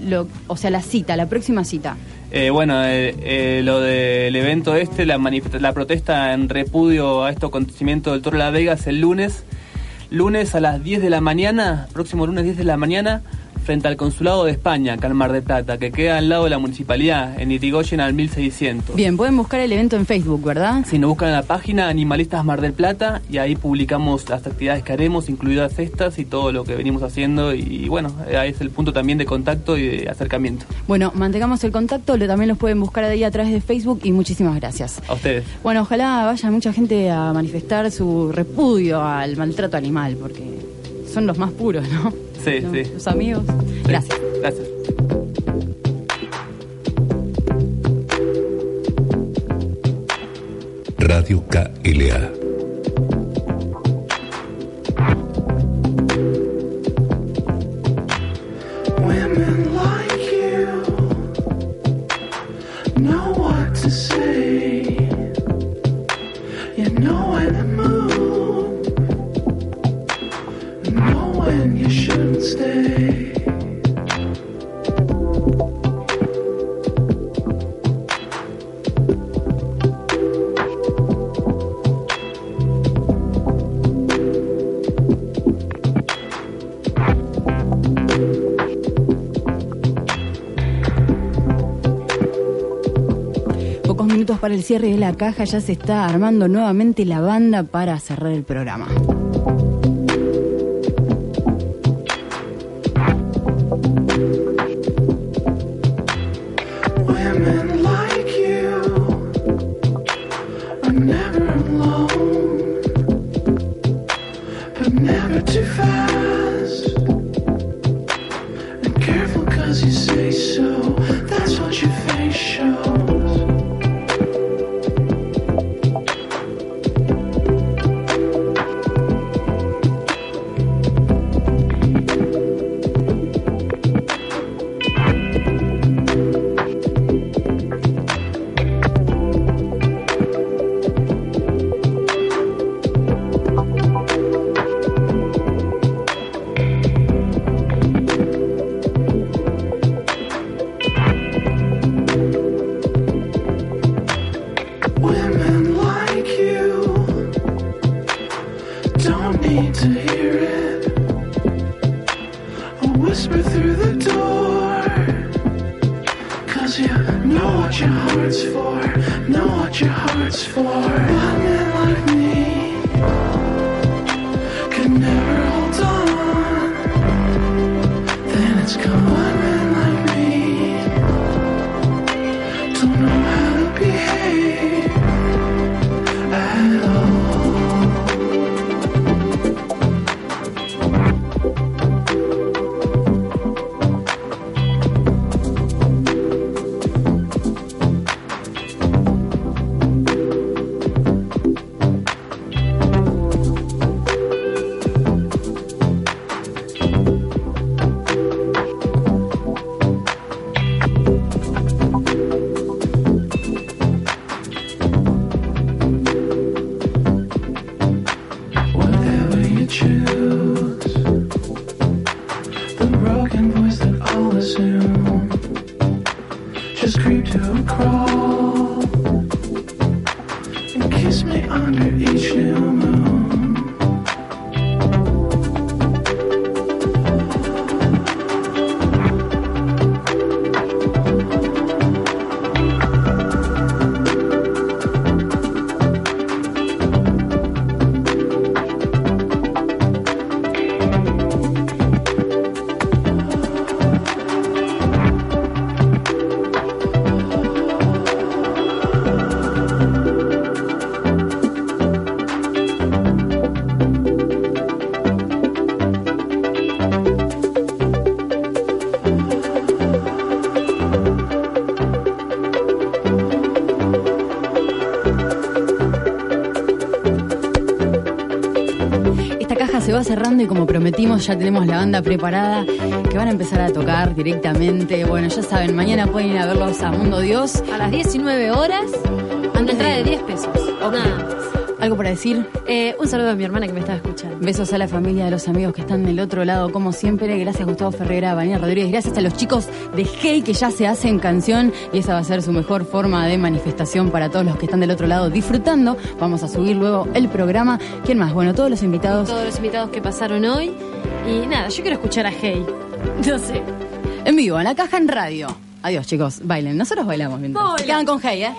lo- o sea, la cita, la próxima cita? Eh, bueno, eh, eh, lo del evento este, la, la protesta en repudio a este acontecimiento del Toro de la Vega es el lunes. Lunes a las 10 de la mañana, próximo lunes 10 de la mañana, frente al Consulado de España, acá en Mar de Plata, que queda al lado de la municipalidad, en Irigoyen al 1600. Bien, pueden buscar el evento en Facebook, ¿verdad? Si nos buscan en la página Animalistas Mar del Plata y ahí publicamos las actividades que haremos, incluidas estas y todo lo que venimos haciendo y bueno, ahí es el punto también de contacto y de acercamiento. Bueno, mantengamos el contacto, lo, también los pueden buscar ahí a través de Facebook y muchísimas gracias. A ustedes. Bueno, ojalá vaya mucha gente a manifestar su repudio al maltrato animal, porque son los más puros, ¿no? Sí, Los- sí. Los amigos. Gracias. Gracias. Radio KLA. Minutos para el cierre de la caja, ya se está armando nuevamente la banda para cerrar el programa. Va cerrando y como prometimos ya tenemos la banda preparada que van a empezar a tocar directamente. Bueno, ya saben, mañana pueden ir a verlos a Mundo Dios. A las 19 horas, ante entrada de 10 pesos. Nada más. ¿Algo para decir? Eh, un saludo a mi hermana que me estaba escuchando. Besos a la familia de los amigos que están del otro lado, como siempre. Gracias Gustavo Ferreira, Vanina Rodríguez. Gracias a los chicos de Hey que ya se hacen canción y esa va a ser su mejor forma de manifestación para todos los que están del otro lado disfrutando. Vamos a subir luego el programa. ¿Quién más? Bueno, todos los invitados. Todos los invitados que pasaron hoy. Y nada, yo quiero escuchar a Hey. No sé. En vivo, en la caja en radio. Adiós, chicos. Bailen. Nosotros bailamos mientras. Quedan con Hey, ¿eh?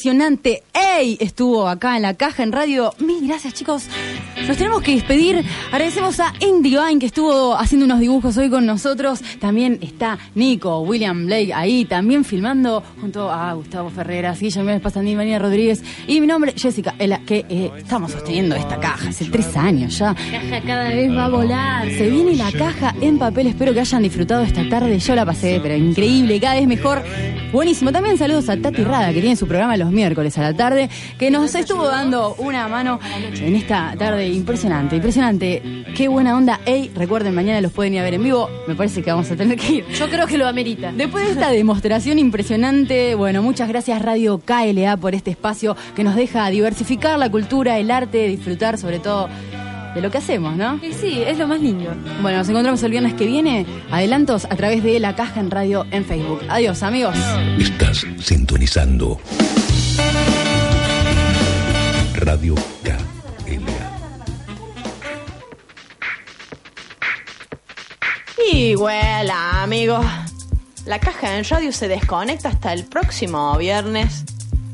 Impresionante. ¡Ey! Estuvo acá en la caja en radio. Mil gracias, chicos. Nos tenemos que despedir. Agradecemos a Indy Vine que estuvo haciendo unos dibujos hoy con nosotros. También está Nico, William Blake ahí, también filmando junto a Gustavo Ferreras, Guillermo Espasandín, María Rodríguez y mi nombre, Jessica, la que eh, estamos sosteniendo esta caja hace tres años ya. La caja cada vez va a volar. Se viene la caja en papel, espero que hayan disfrutado esta tarde. Yo la pasé, pero increíble, cada vez mejor. Buenísimo. También saludos a Tati Rada, que tiene su programa los miércoles a la tarde, que nos estuvo dando una mano en esta tarde impresionante, impresionante. Qué buena onda. Ey, recuerden, mañana los pueden ir a ver en vivo. Me parece que vamos a tener que ir. Yo creo que lo amerita. Después de esta demostración impresionante, bueno, muchas gracias Radio KLA por este espacio que nos deja diversificar la cultura, el arte, disfrutar sobre todo de lo que hacemos, ¿no? Y sí, es lo más lindo. Bueno, nos encontramos el viernes que viene. Adelantos a través de La Caja en Radio en Facebook. Adiós, amigos. Estás sintonizando Radio Bueno, amigos, la caja en radio se desconecta hasta el próximo viernes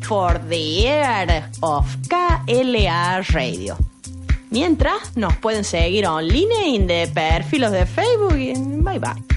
for the air of KLA Radio. Mientras, nos pueden seguir online de perfiles de Facebook y bye bye.